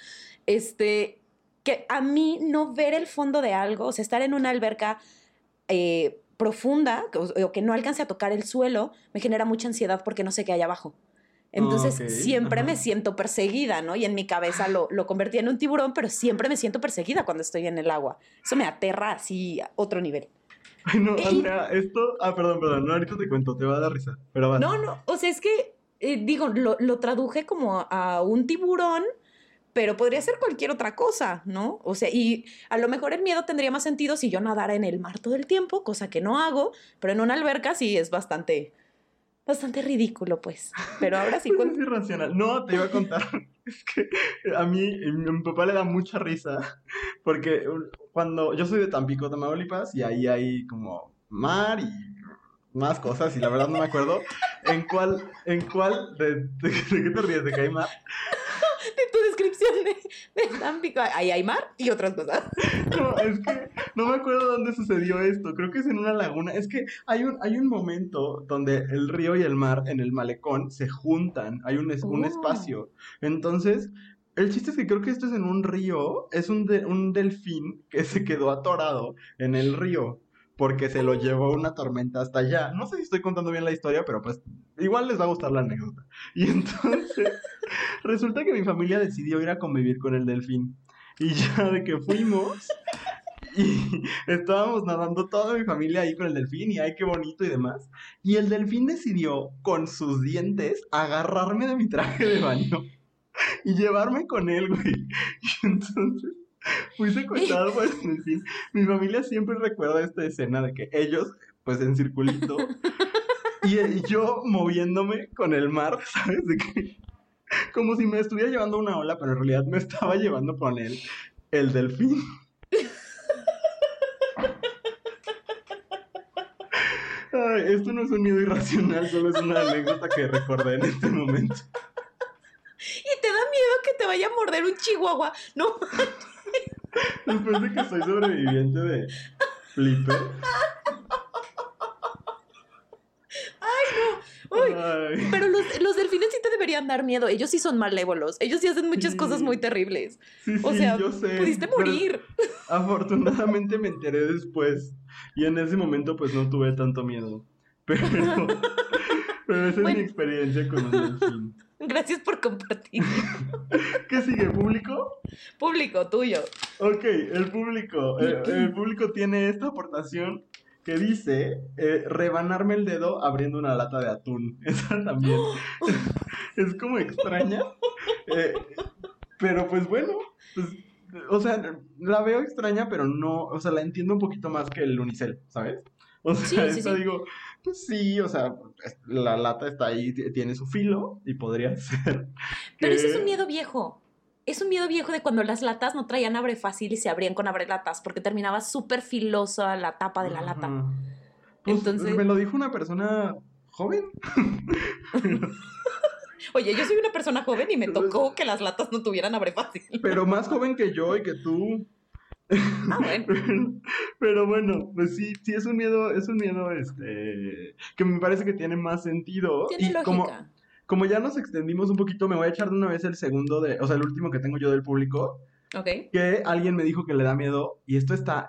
Este, que a mí no ver el fondo de algo, o sea, estar en una alberca eh, profunda o, que no alcance a tocar el suelo, me genera mucha ansiedad porque no sé qué hay abajo. Entonces siempre me siento perseguida, ¿no? Y en mi cabeza lo, lo, convertí en un tiburón, pero siempre me siento perseguida cuando estoy en el agua. Eso me aterra así a otro nivel. Ay, no, Andrea, esto. Ah, perdón, perdón, no, ahorita te cuento, te va a dar risa. Pero No, no, o sea, es que, eh, digo, lo, lo, traduje como a un tiburón, pero podría ser cualquier otra cosa, ¿no? O sea, y a lo mejor el miedo tendría más sentido si yo nadara en el mar todo el tiempo, cosa que no hago, pero en una alberca sí es bastante, bastante ridículo, pues. Pero ahora sí. es irracional. No, te iba a contar. es que a mí, a mi papá le da mucha risa, porque cuando yo soy de Tampico, Tamaulipas, y ahí hay como mar y más cosas, y la verdad no me acuerdo en cuál, en cuál, de, de qué te ríes, de que hay mar de tu descripción de, Tampico. Ahí hay mar y otras cosas. No, es que no me acuerdo dónde sucedió esto. Creo que es en una laguna. Es que hay un, hay un momento donde el río y el mar en el malecón se juntan. Hay un, un oh. espacio. Entonces, el chiste es que creo que esto es en un río. Es un, un delfín que se quedó atorado en el río porque se lo llevó una tormenta hasta allá. No sé si estoy contando bien la historia, pero pues igual les va a gustar la anécdota. Y entonces resulta que mi familia decidió ir a convivir con el delfín. Y ya de que fuimos y estábamos nadando toda mi familia ahí con el delfín y ay, qué bonito y demás. Y el delfín decidió con sus dientes agarrarme de mi traje de baño y llevarme con él, güey. Y entonces Fui secuestrado por el delfín. Mi familia siempre recuerda esta escena de que ellos, pues en circulito, y, yo moviéndome con el mar, ¿sabes? De que como si me estuviera llevando una ola, pero en realidad me estaba llevando con él el delfín. Ay, esto no es un miedo irracional, solo es una anécdota que recordé en este momento. Y te da miedo que te vaya a morder un chihuahua. No. Después de que soy sobreviviente de Flipper. Uy, Ay. pero los, los delfines sí te deberían dar miedo. Ellos sí son malévolos. Ellos sí hacen muchas Sí. cosas muy terribles. Sí, O sea, yo sé. pudiste morir. Afortunadamente me enteré después. Y en ese momento pues no tuve tanto miedo. Pero, pero esa es mi experiencia con un delfín. Gracias por compartir. ¿Qué sigue? ¿Público? Público, tuyo. Ok, el público. El, el público tiene esta aportación que dice eh, rebanarme el dedo abriendo una lata de atún. Esa también es como extraña. eh, pero pues bueno, pues, o sea, la veo extraña, pero no, o sea, la entiendo un poquito más que el unicel, ¿sabes? O sea, Sí, sí, esta sí. digo, pues sí, o sea, la lata está ahí, tiene su filo y podría ser. Pero ese es un miedo viejo. Es un miedo viejo de cuando las latas no traían abre fácil y se abrían con abre latas, porque terminaba súper filosa la tapa de la lata. Pues, Entonces- me lo dijo una persona joven. Oye, yo soy una persona joven y me tocó que las latas no tuvieran abre fácil. pero más joven que yo y que tú. Ah, bueno. Pero, pero bueno, pues sí, sí es un miedo, es un miedo este que me parece que tiene más sentido. Tiene y lógica. como, como ya nos extendimos un poquito, me voy a echar de una vez el segundo de, o sea, el último que tengo yo del público, Ok. que alguien me dijo que le da miedo, y esto está,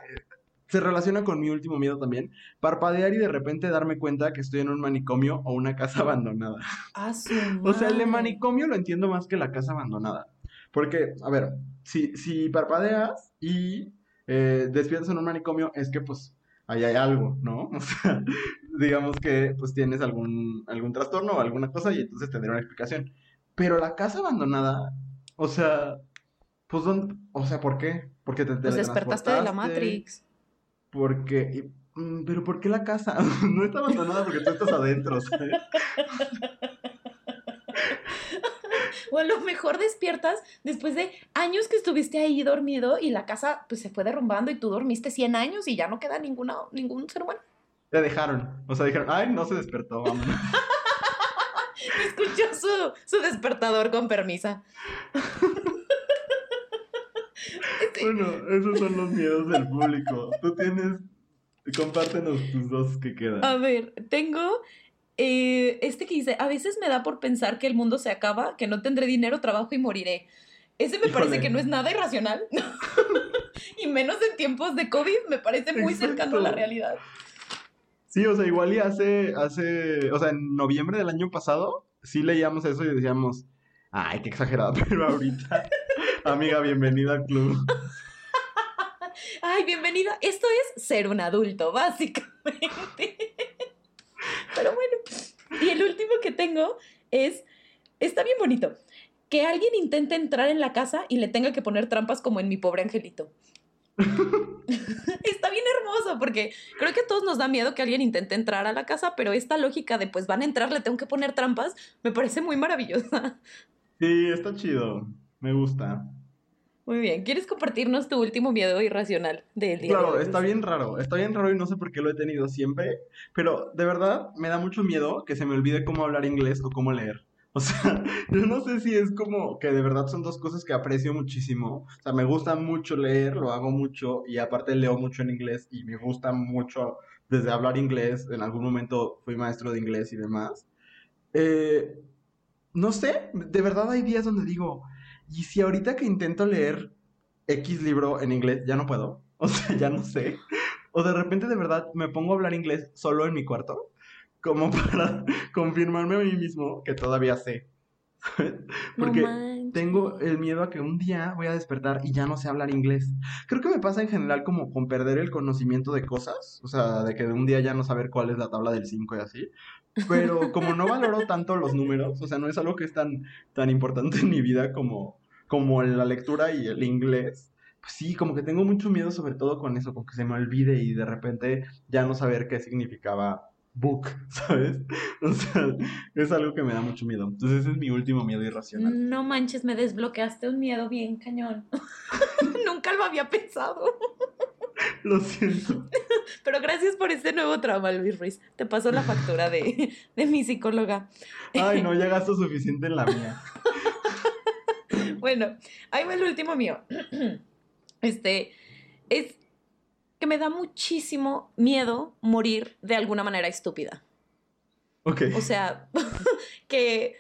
se relaciona con mi último miedo también, parpadear y de repente darme cuenta que estoy en un manicomio o una casa abandonada. Ah, su O sea, el de manicomio lo entiendo más que la casa abandonada. Porque, a ver, si, si parpadeas y eh, despiertas en un manicomio, es que pues ahí hay algo, ¿no? O sea, digamos que pues tienes algún, algún trastorno o alguna cosa y entonces tendrá una explicación. Pero la casa abandonada, o sea, pues, ¿dónde- o sea, ¿por qué? Porque te Pues despertaste de la Matrix. Porque, mm, pero ¿por qué la casa? No está abandonada porque tú estás adentro, ¿sabes? O a lo mejor despiertas después de años que estuviste ahí dormido y la casa pues se fue derrumbando y tú dormiste 100 años y ya no queda ninguna, ningún ser humano. Te dejaron. O sea, dijeron, ay, no se despertó, vámonos. Escuchó su, su despertador con permisa. Este, Bueno, esos son los miedos del público. Tú tienes, compártenos tus dos que quedan. A ver, tengo eh, este que dice, a veces me da por pensar que el mundo se acaba, que no tendré dinero, trabajo y moriré. Ese me parece que no es nada irracional. y menos en tiempos de COVID, me parece muy cercano a la realidad. Sí, o sea, igual y hace, hace, o sea, en noviembre del año pasado, sí leíamos eso y decíamos, ay, qué exagerado, pero ahorita, amiga, bienvenida al club. Ay, bienvenida. Esto es ser un adulto, básicamente. Pero bueno. Y el último que tengo es, está bien bonito, que alguien intente entrar en la casa y le tenga que poner trampas como en mi pobre angelito. Está bien hermoso porque creo que a todos nos da miedo que alguien intente entrar a la casa, pero esta lógica de pues van a entrar, le tengo que poner trampas, me parece muy maravillosa. Sí, está chido, me gusta. Muy bien, ¿quieres compartirnos tu último miedo irracional del día? de Claro, hoy? está bien raro, está bien raro y no sé por qué lo he tenido siempre, pero de verdad me da mucho miedo que se me olvide cómo hablar inglés o cómo leer. O sea, yo no sé si es como que de verdad son dos cosas que aprecio muchísimo. O sea, me gusta mucho leer, lo hago mucho y aparte leo mucho en inglés y me gusta mucho desde hablar inglés. En algún momento fui maestro de inglés y demás. Eh, no sé, de verdad hay días donde digo, ¿y si ahorita que intento leer X libro en inglés ya no puedo? O sea, ya no sé. O de repente de verdad me pongo a hablar inglés solo en mi cuarto, como para confirmarme a mí mismo que todavía sé. Porque tengo el miedo a que un día voy a despertar y ya no sé hablar inglés. Creo que me pasa en general como con perder el conocimiento de cosas, o sea, de que de un día ya no saber cuál es la tabla del 5 y así. Pero como no valoro tanto los números, o sea, no es algo que es tan, tan importante en mi vida como, como la lectura y el inglés, pues sí, como que tengo mucho miedo sobre todo con eso, con que se me olvide y de repente ya no saber qué significaba book, ¿sabes? O sea, es algo que me da mucho miedo. Entonces ese es mi último miedo irracional. No manches, me desbloqueaste un miedo bien cañón. Nunca lo había pensado. Lo siento. Pero gracias por este nuevo trauma, Luis Ruiz. Te paso la factura de, de mi psicóloga. Ay, no, ya gasto suficiente en la mía. Bueno, ahí va el último mío. Este, es que me da muchísimo miedo morir de alguna manera estúpida. Ok. O sea, que,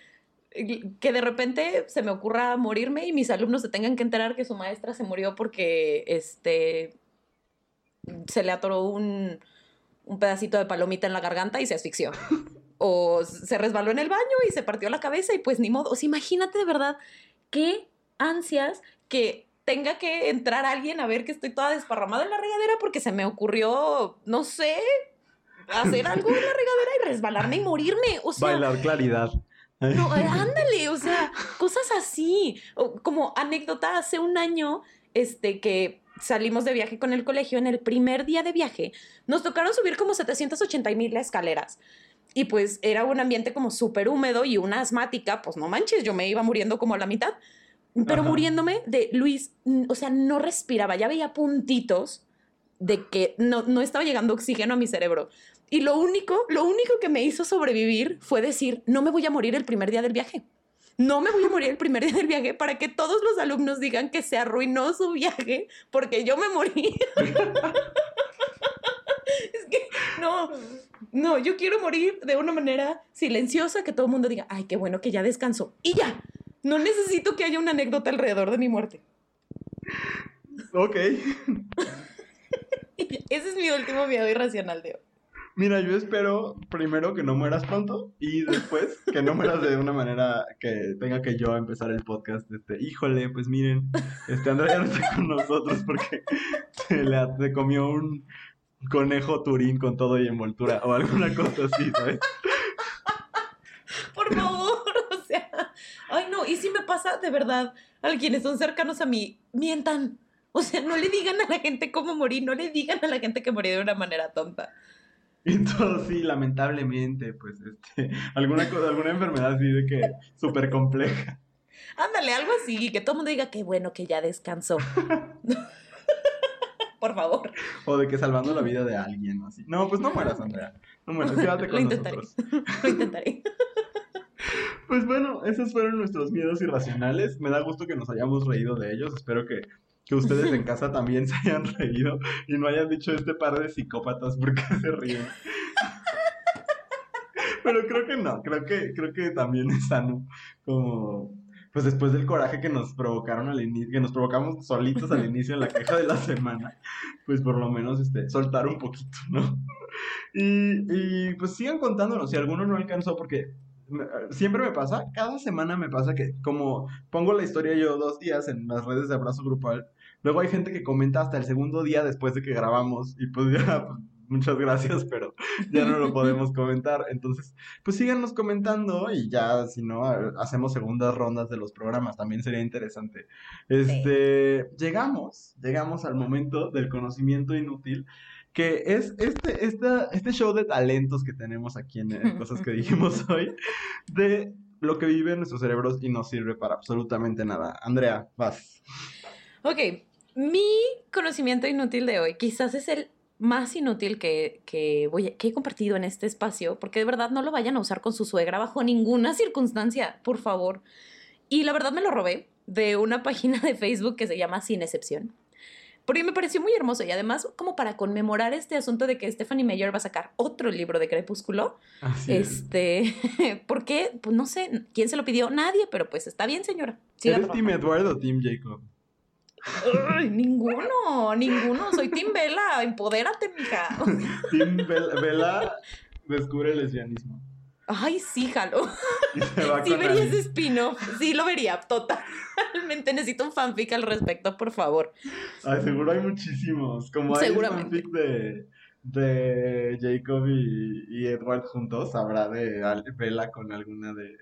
que de repente se me ocurra morirme y mis alumnos se tengan que enterar que su maestra se murió porque este, se le atoró un, un pedacito de palomita en la garganta y se asfixió. O se resbaló en el baño y se partió la cabeza y pues ni modo. O sea, imagínate de verdad qué ansias que tenga que entrar alguien a ver que estoy toda desparramada en la regadera porque se me ocurrió, no sé, hacer algo en la regadera y resbalarme y morirme. O sea, Bailar claridad. no, eh, ándale, o sea, cosas así. Como anécdota, hace un año, este, que salimos de viaje con el colegio, en el primer día de viaje, nos tocaron subir como 780 mil escaleras. Y pues era un ambiente como súper húmedo y una asmática, pues no manches, yo me iba muriendo como a la mitad. Pero Ajá. muriéndome de Luis, o sea, no respiraba, ya veía puntitos de que no, no estaba llegando oxígeno a mi cerebro. Y lo único, lo único que me hizo sobrevivir fue decir, no me voy a morir el primer día del viaje. No me voy a morir el primer día del viaje para que todos los alumnos digan que se arruinó su viaje porque yo me morí. es que no, no, yo quiero morir de una manera silenciosa que todo el mundo diga, ay, qué bueno que ya descansó. Y ya, no necesito que haya una anécdota alrededor de mi muerte. Ok. Ese es mi último miedo irracional de hoy. Mira, yo espero primero que no mueras pronto y después que no mueras de una manera que tenga que yo empezar el podcast. Este, híjole, pues miren, este Andrea ya no está con nosotros porque se le se comió un conejo turín con todo y envoltura o alguna cosa así, ¿sabes? Por favor, y si me pasa de verdad a quienes son cercanos a mí, mientan. O sea, no le digan a la gente cómo morir, no le digan a la gente que morí de una manera tonta. Entonces, sí, lamentablemente, pues, este, alguna cosa, alguna enfermedad así de que súper compleja. Ándale, algo así, que todo el mundo diga que bueno que ya descansó. Por favor, O de que salvando la vida de alguien así. No, pues no mueras, Andrea. No mueras, quédate lo con intentaré. nosotros. Lo intentaré. Pues bueno, esos fueron nuestros miedos irracionales. Me da gusto que nos hayamos reído de ellos. Espero que, que ustedes en casa también se hayan reído y no hayan dicho este par de psicópatas porque se ríen. Pero creo que no, creo que, creo que también es sano como pues después del coraje que nos provocaron al inicio, que nos provocamos solitos al inicio de la queja de la semana, pues por lo menos este, soltar un poquito, ¿no? Y, y pues sigan contándonos si alguno no alcanzó, porque siempre me pasa, cada semana me pasa que como pongo la historia yo dos días en las redes de abrazo grupal, luego hay gente que comenta hasta el segundo día después de que grabamos y pues ya, pues, muchas gracias, pero ya no lo podemos comentar. Entonces, pues síganos comentando y ya, si no, ha- hacemos segundas rondas de los programas, también sería interesante. Este, llegamos, llegamos al momento del conocimiento inútil, que es este, esta, este show de talentos que tenemos aquí en, en Cosas que dijimos hoy, de lo que vive en nuestros cerebros y no sirve para absolutamente nada. Andrea, vas. Ok, mi conocimiento inútil de hoy quizás es el más inútil que, que, voy a- que he compartido en este espacio, porque de verdad no lo vayan a usar con su suegra bajo ninguna circunstancia, por favor. Y la verdad me lo robé de una página de Facebook que se llama Sin Excepción. Porque me pareció muy hermoso y además como para conmemorar este asunto de que Stephanie Meyer va a sacar otro libro de Crepúsculo. Así es. Este, ¿por qué? Pues no sé, ¿quién se lo pidió? Nadie, pero pues está bien, señora. Siga ¿Eres trabajando. Edward o Team Jacob? Ay, ninguno, ninguno. Soy Tim Vela. Empodérate, mija. Bel- Bella descubre el lesbianismo. Ay, sí, jalo. Sí vería ese spin-off. Sí, lo vería. Totalmente. Necesito un fanfic al respecto, por favor. Ay, seguro hay muchísimos. Como hay un fanfic de, de Jacob y, y Edward juntos, habrá de Bella con alguna de,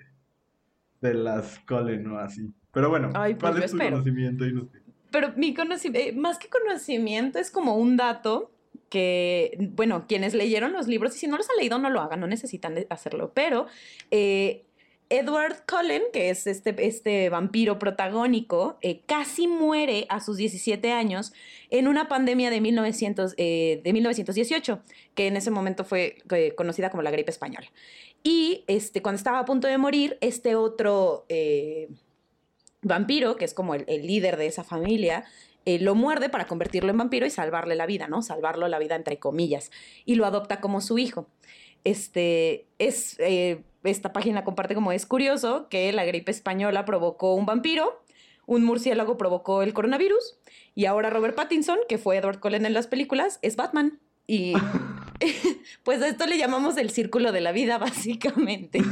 de las Cullen o así. Pero bueno, Ay, pues ¿cuál es tu espero. conocimiento inútil? Pero mi conocimiento, más que conocimiento, es como un dato que, bueno, quienes leyeron los libros, y si no los han leído, no lo hagan, no necesitan hacerlo, pero eh, Edward Cullen, que es este, este vampiro protagónico, eh, casi muere a sus 17 años en una pandemia de, 1900, eh, de 1918, que en ese momento fue conocida como la gripe española. Y este, cuando estaba a punto de morir, este otro vampiro, que es como el, el, líder de esa familia, lo muerde para convertirlo en vampiro y salvarle la vida, ¿no? Salvarlo la vida entre comillas. Y lo adopta como su hijo. Este es esta página comparte como es curioso que la gripe española provocó un vampiro, un murciélago provocó el coronavirus y ahora Robert Pattinson, que fue Edward Cullen en las películas, es Batman. Y pues a esto le llamamos el círculo de la vida, básicamente.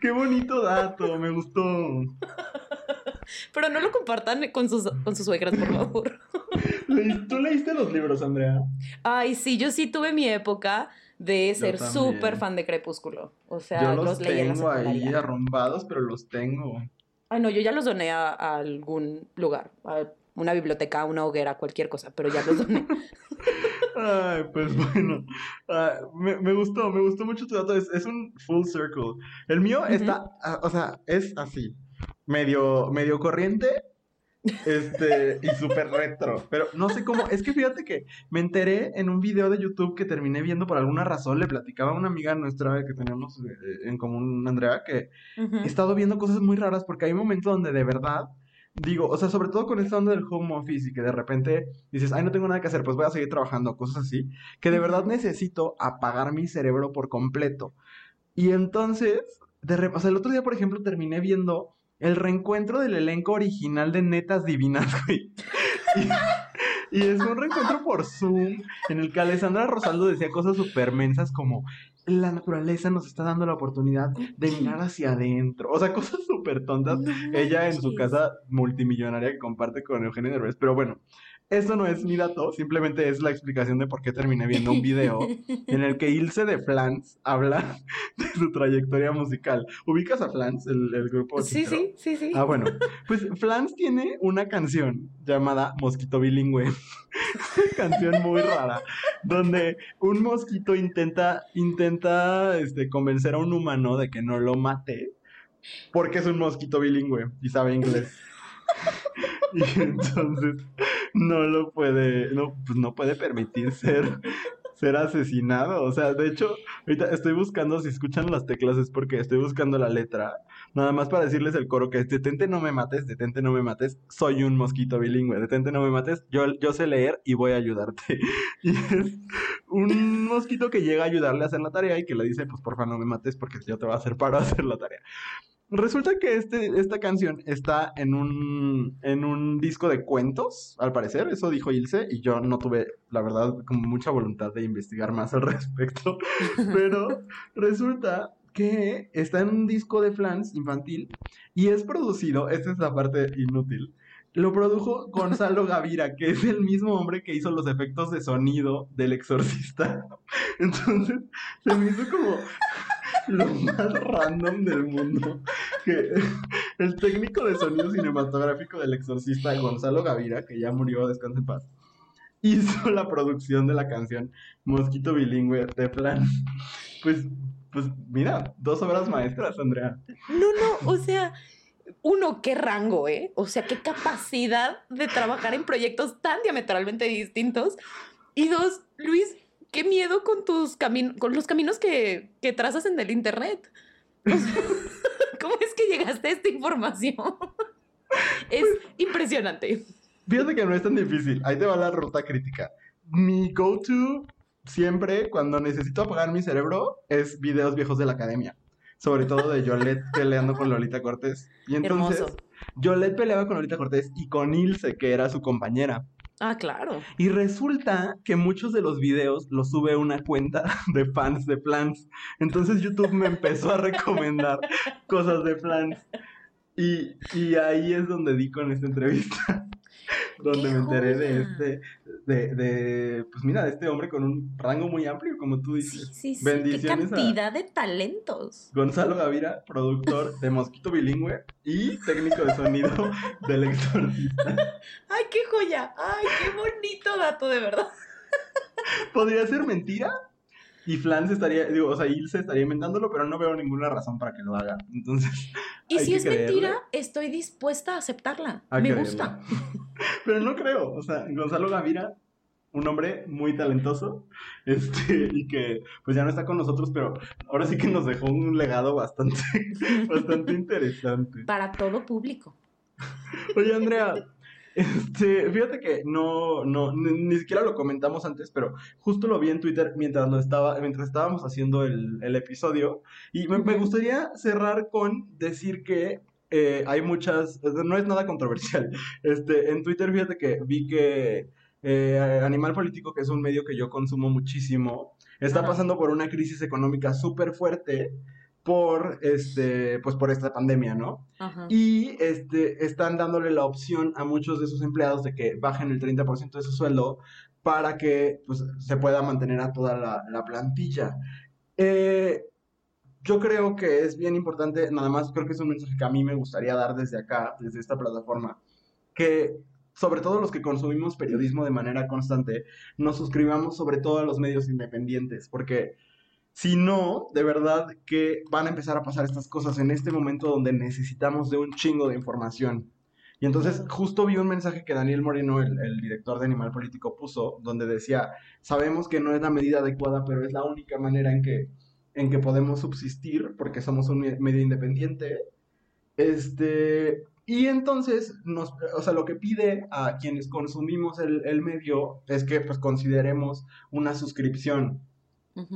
Qué bonito dato, me gustó. Pero no lo compartan con sus, con sus suegras, por favor. ¿Tú leíste los libros, Andrea? Ay, sí, yo sí tuve mi época de ser súper fan de Crepúsculo. O sea, yo los, tengo ahí arrumbados, pero los tengo. Ay, no, yo ya los doné a, algún lugar, a una biblioteca, a una hoguera, cualquier cosa, pero ya los doné. Ay, pues bueno, ah, me, gustó, me gustó mucho tu dato, es, es un full circle. El mío está, ah, o sea, es así, medio, medio corriente, este, y súper retro. Pero no sé cómo. Es que fíjate que me enteré en un video de YouTube que terminé viendo por alguna razón. Le platicaba a una amiga nuestra que teníamos eh, en común, Andrea, que he estado viendo cosas muy raras porque hay momentos donde de verdad. Digo, o sea, sobre todo con esta onda del home office y que de repente dices, ay, no tengo nada que hacer, pues voy a seguir trabajando, cosas así, que de verdad necesito apagar mi cerebro por completo. Y entonces, de o sea, el otro día, por ejemplo, terminé viendo el reencuentro del elenco original de Netas Divinas, güey. Y, es un reencuentro por Zoom en el que Alessandra Rosaldo decía cosas súper mensas como la naturaleza nos está dando la oportunidad de mirar hacia adentro. O sea, cosas súper tontas. Ella en su casa multimillonaria que comparte con Eugenio Derbez. Pero bueno, eso no es mi dato, simplemente es la explicación de por qué terminé viendo un video en el que Ilse de Flans habla de su trayectoria musical. ¿Ubicas a Flans, el, grupo? Sí, sí, sí, sí. Ah, bueno. Pues Flans tiene una canción llamada Mosquito Bilingüe. canción muy rara, donde un mosquito intenta, intenta este, convencer a un humano de que no lo mate porque es un mosquito bilingüe y sabe inglés. y entonces no lo puede, no, pues no puede permitir ser, ser asesinado. O sea, de hecho, ahorita estoy buscando, si escuchan las teclas es porque estoy buscando la letra. Nada más para decirles el coro que es detente no me mates, detente no me mates, soy un mosquito bilingüe, detente no me mates, yo, yo sé leer y voy a ayudarte. Y es un mosquito que llega a ayudarle a hacer la tarea y que le dice, pues porfa no me mates porque yo te voy a hacer para hacer la tarea. Resulta que este, esta canción está en un, en un disco de cuentos, al parecer, eso dijo Ilse, y yo no tuve, la verdad, como mucha voluntad de investigar más al respecto, pero resulta que está en un disco de flans infantil y es producido, esta es la parte inútil, lo produjo Gonzalo Gavira, que es el mismo hombre que hizo los efectos de sonido del exorcista. Entonces, se me hizo como lo más random del mundo. Que el técnico de sonido cinematográfico del exorcista Gonzalo Gavira, que ya murió, descanse en paz, hizo la producción de la canción Mosquito Bilingüe de plan. Pues, pues mira, dos obras maestras, Andrea. No, no, o sea, uno, qué rango, ¿eh? O sea, qué capacidad de trabajar en proyectos tan diametralmente distintos. Y dos, Luis, qué miedo con tus caminos, con los caminos que, que, trazas en el internet. ¿Cómo es que llegaste a esta información? es impresionante. Fíjate que no es tan difícil. Ahí te va la ruta crítica. Mi go-to siempre cuando necesito apagar mi cerebro es videos viejos de la academia. Sobre todo de Yolette peleando con Lolita Cortés. Y entonces, Hermoso. Yolette peleaba con Lolita Cortés y con Ilse, que era su compañera. Ah, claro. Y resulta que muchos de los videos los sube una cuenta de fans de Plants. Entonces YouTube me empezó a recomendar cosas de Plants. Y, y ahí es donde di con esta entrevista. donde me enteré de este, de, de, pues mira, de este hombre con un rango muy amplio, como tú dices. Sí, sí, sí. Bendiciones Qué cantidad de talentos. Gonzalo Gavira, productor de Mosquito Bilingüe y técnico de sonido del exorcista. ¡Ay, qué joya! ¡Ay, qué bonito dato, de verdad! ¿Podría ser mentira? Y Flan se estaría, digo, o sea, se estaría inventándolo, pero no veo ninguna razón para que lo haga. Entonces. Y si es mentira, estoy dispuesta a aceptarla. Me gusta. pero no creo. O sea, Gonzalo Gavira, un hombre muy talentoso, este, y que pues ya no está con nosotros, pero ahora sí que nos dejó un legado bastante, bastante interesante. Para todo público. Oye, Andrea, este, fíjate que no, no, ni, siquiera lo comentamos antes, pero justo lo vi en Twitter mientras lo estaba, mientras estábamos haciendo el, episodio. Y me, gustaría cerrar con decir que eh, hay muchas, no es nada controversial. Este, en Twitter, fíjate que vi que eh, Animal Político, que es un medio que yo consumo muchísimo, está pasando por una crisis económica súper fuerte por este pues por esta pandemia, ¿no? Y este están dándole la opción a muchos de sus empleados de que bajen el 30% de su sueldo para que pues, se pueda mantener a toda la, plantilla. Eh, yo creo que es bien importante, nada más creo que es un mensaje que a mí me gustaría dar desde acá, desde esta plataforma, que sobre todo los que consumimos periodismo de manera constante, nos suscribamos sobre todo a los medios independientes, porque si no, de verdad que van a empezar a pasar estas cosas en este momento donde necesitamos de un chingo de información. Y entonces justo vi un mensaje que Daniel Moreno, el, director de Animal Político, puso, donde decía, sabemos que no es la medida adecuada, pero es la única manera en que, en que podemos subsistir, porque somos un medio independiente. Este, y entonces, nos, o sea, lo que pide a quienes consumimos el, el medio es que pues consideremos una suscripción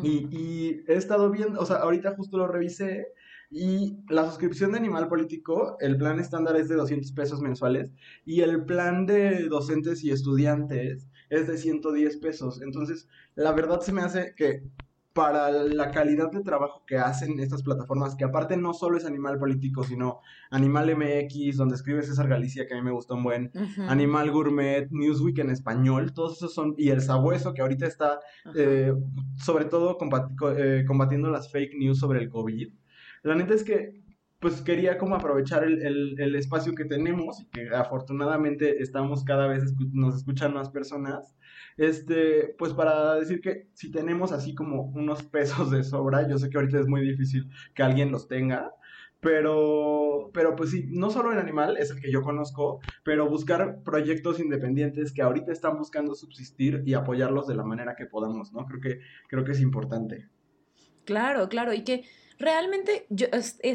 y, he estado viendo, o sea, ahorita justo lo revisé y la suscripción de Animal Político, el plan estándar es de 200 pesos mensuales y el plan de docentes y estudiantes es de 110 pesos. Entonces, la verdad se me hace que para la calidad de trabajo que hacen estas plataformas, que aparte no solo es Animal Político, sino Animal MX, donde escribe César Galicia, que a mí me gustó un buen, Animal Gourmet, Newsweek en español, todos esos son, y El Sabueso, que ahorita está eh, sobre todo eh, combatiendo las fake news sobre el COVID. La neta es que pues quería como aprovechar el, el, espacio que tenemos y que afortunadamente estamos cada vez, nos escuchan más personas, este, pues para decir que si tenemos así como unos pesos de sobra, yo sé que ahorita es muy difícil que alguien los tenga, pero, pero pues sí, no solo el animal es el que yo conozco, pero buscar proyectos independientes que ahorita están buscando subsistir y apoyarlos de la manera que podamos, ¿no? Creo que, creo que es importante. Claro, claro, y que realmente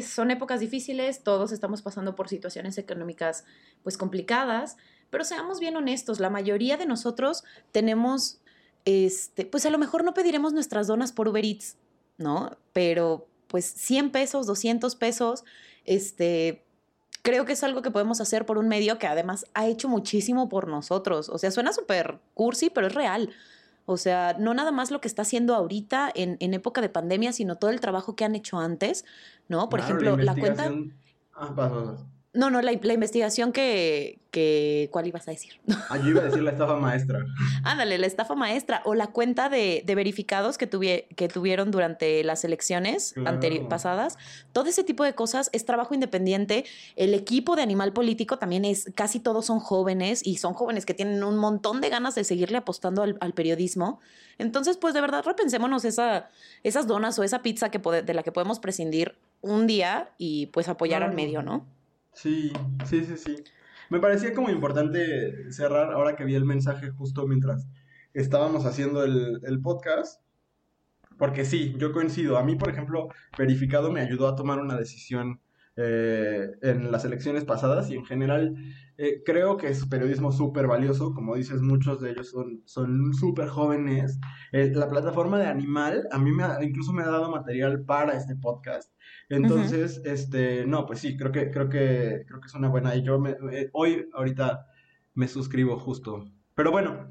son épocas difíciles, todos estamos pasando por situaciones económicas pues complicadas, pero seamos bien honestos, la mayoría de nosotros tenemos, este, pues a lo mejor no pediremos nuestras donas por Uber Eats, ¿no? Pero pues 100 pesos, 200 pesos, este, creo que es algo que podemos hacer por un medio que además ha hecho muchísimo por nosotros. O sea, suena súper cursi, pero es real. O sea, no nada más lo que está haciendo ahorita en, en época de pandemia, sino todo el trabajo que han hecho antes, ¿no? Por ejemplo, la, cuenta... Ah, no, no, la, investigación que, que, ¿Cuál ibas a decir? Ah, yo iba a decir la estafa maestra. Ándale, la estafa maestra. O la cuenta de, de verificados que, que tuvieron durante las elecciones pasadas. Todo ese tipo de cosas es trabajo independiente. El equipo de Animal Político también es... Casi todos son jóvenes y son jóvenes que tienen un montón de ganas de seguirle apostando al, periodismo. Entonces, pues de verdad, repensémonos esa, esas donas o esa pizza que de la que podemos prescindir un día y pues apoyar al medio, ¿no? Sí, sí, sí, sí. Me parecía como importante cerrar ahora que vi el mensaje justo mientras estábamos haciendo el, el podcast. Porque sí, yo coincido. A mí, por ejemplo, verificado me ayudó a tomar una decisión eh, en las elecciones pasadas y en general eh, creo que es periodismo súper valioso, como dices, muchos de ellos son son súper jóvenes. Eh, la plataforma de Animal a mí me incluso me ha dado material para este podcast. Entonces, este, no, pues sí, creo que creo que creo que es una buena y yo me, hoy ahorita me suscribo justo. Pero bueno,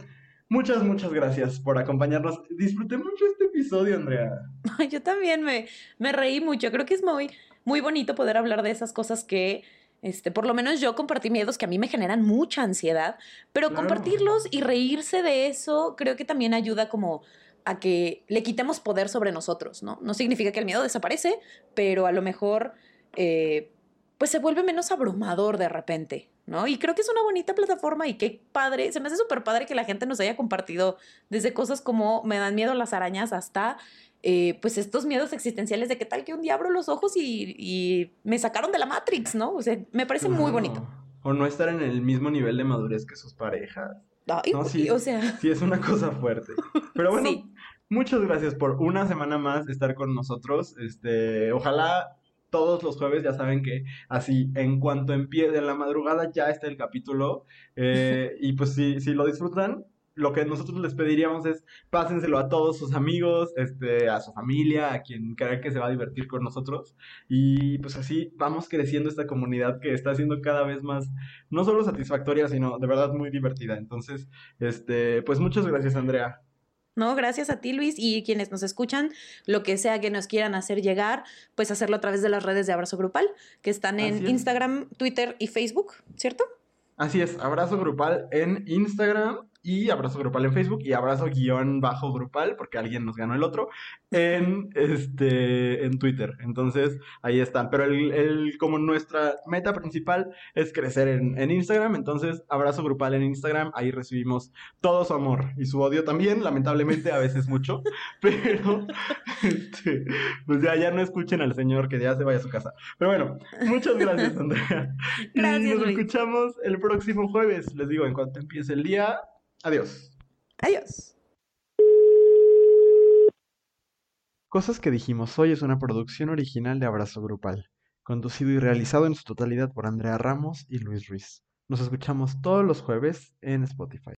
Muchas, muchas gracias por acompañarnos. Disfruté mucho este episodio, Andrea. Yo también me, me reí mucho. Creo que es muy, muy bonito poder hablar de esas cosas que Este, por lo menos yo compartí miedos que a mí me generan mucha ansiedad, pero Claro. compartirlos y reírse de eso creo que también ayuda como a que le quitemos poder sobre nosotros, ¿no? No significa que el miedo desaparece, pero a lo mejor eh, pues se vuelve menos abrumador de repente, ¿no? Y creo que es una bonita plataforma y qué padre, se me hace súper padre que la gente nos haya compartido desde cosas como me dan miedo las arañas hasta eh, pues estos miedos existenciales de qué tal que un día abro los ojos y, y me sacaron de la Matrix, ¿no? O sea, me parece muy bonito. O no estar en el mismo nivel de madurez que sus parejas. Ay, No, sí. O sea, Sí, es una cosa fuerte. Pero bueno, Sí. muchas gracias por una semana más estar con nosotros. Este, ojalá todos los jueves ya saben que así en cuanto empiece en la madrugada ya está el capítulo. Eh, y pues si, si lo disfrutan, lo que nosotros les pediríamos es pásenselo a todos sus amigos, este, a su familia, a quien crea que se va a divertir con nosotros. Y pues así vamos creciendo esta comunidad que está siendo cada vez más, no solo satisfactoria, sino de verdad muy divertida. Entonces, este, pues muchas gracias, Andrea. No, gracias a ti, Luis, y quienes nos escuchan, lo que sea que nos quieran hacer llegar, pues hacerlo a través de las redes de Abrazo Grupal, que están en es. Instagram, Twitter y Facebook, ¿cierto? Así es, abrazo grupal en Instagram y abrazo grupal en Facebook y abrazo guion bajo grupal, porque alguien nos ganó el otro, en este en Twitter. Entonces, ahí están. Pero el, el- como nuestra meta principal es crecer en, en Instagram, entonces abrazo grupal en Instagram, ahí recibimos todo su amor y su odio también, lamentablemente a veces mucho, pero este, pues ya, ya no escuchen al señor que ya se vaya a su casa. Pero bueno, muchas gracias, Andrea. Y Gracias, nos Luis. escuchamos el próximo jueves. Les digo, en cuanto empiece el día, adiós. Adiós. Cosas que dijimos hoy es una producción original de Abrazo Grupal, conducido y realizado en su totalidad por Andrea Ramos y Luis Ruiz. Nos escuchamos todos los jueves en Spotify.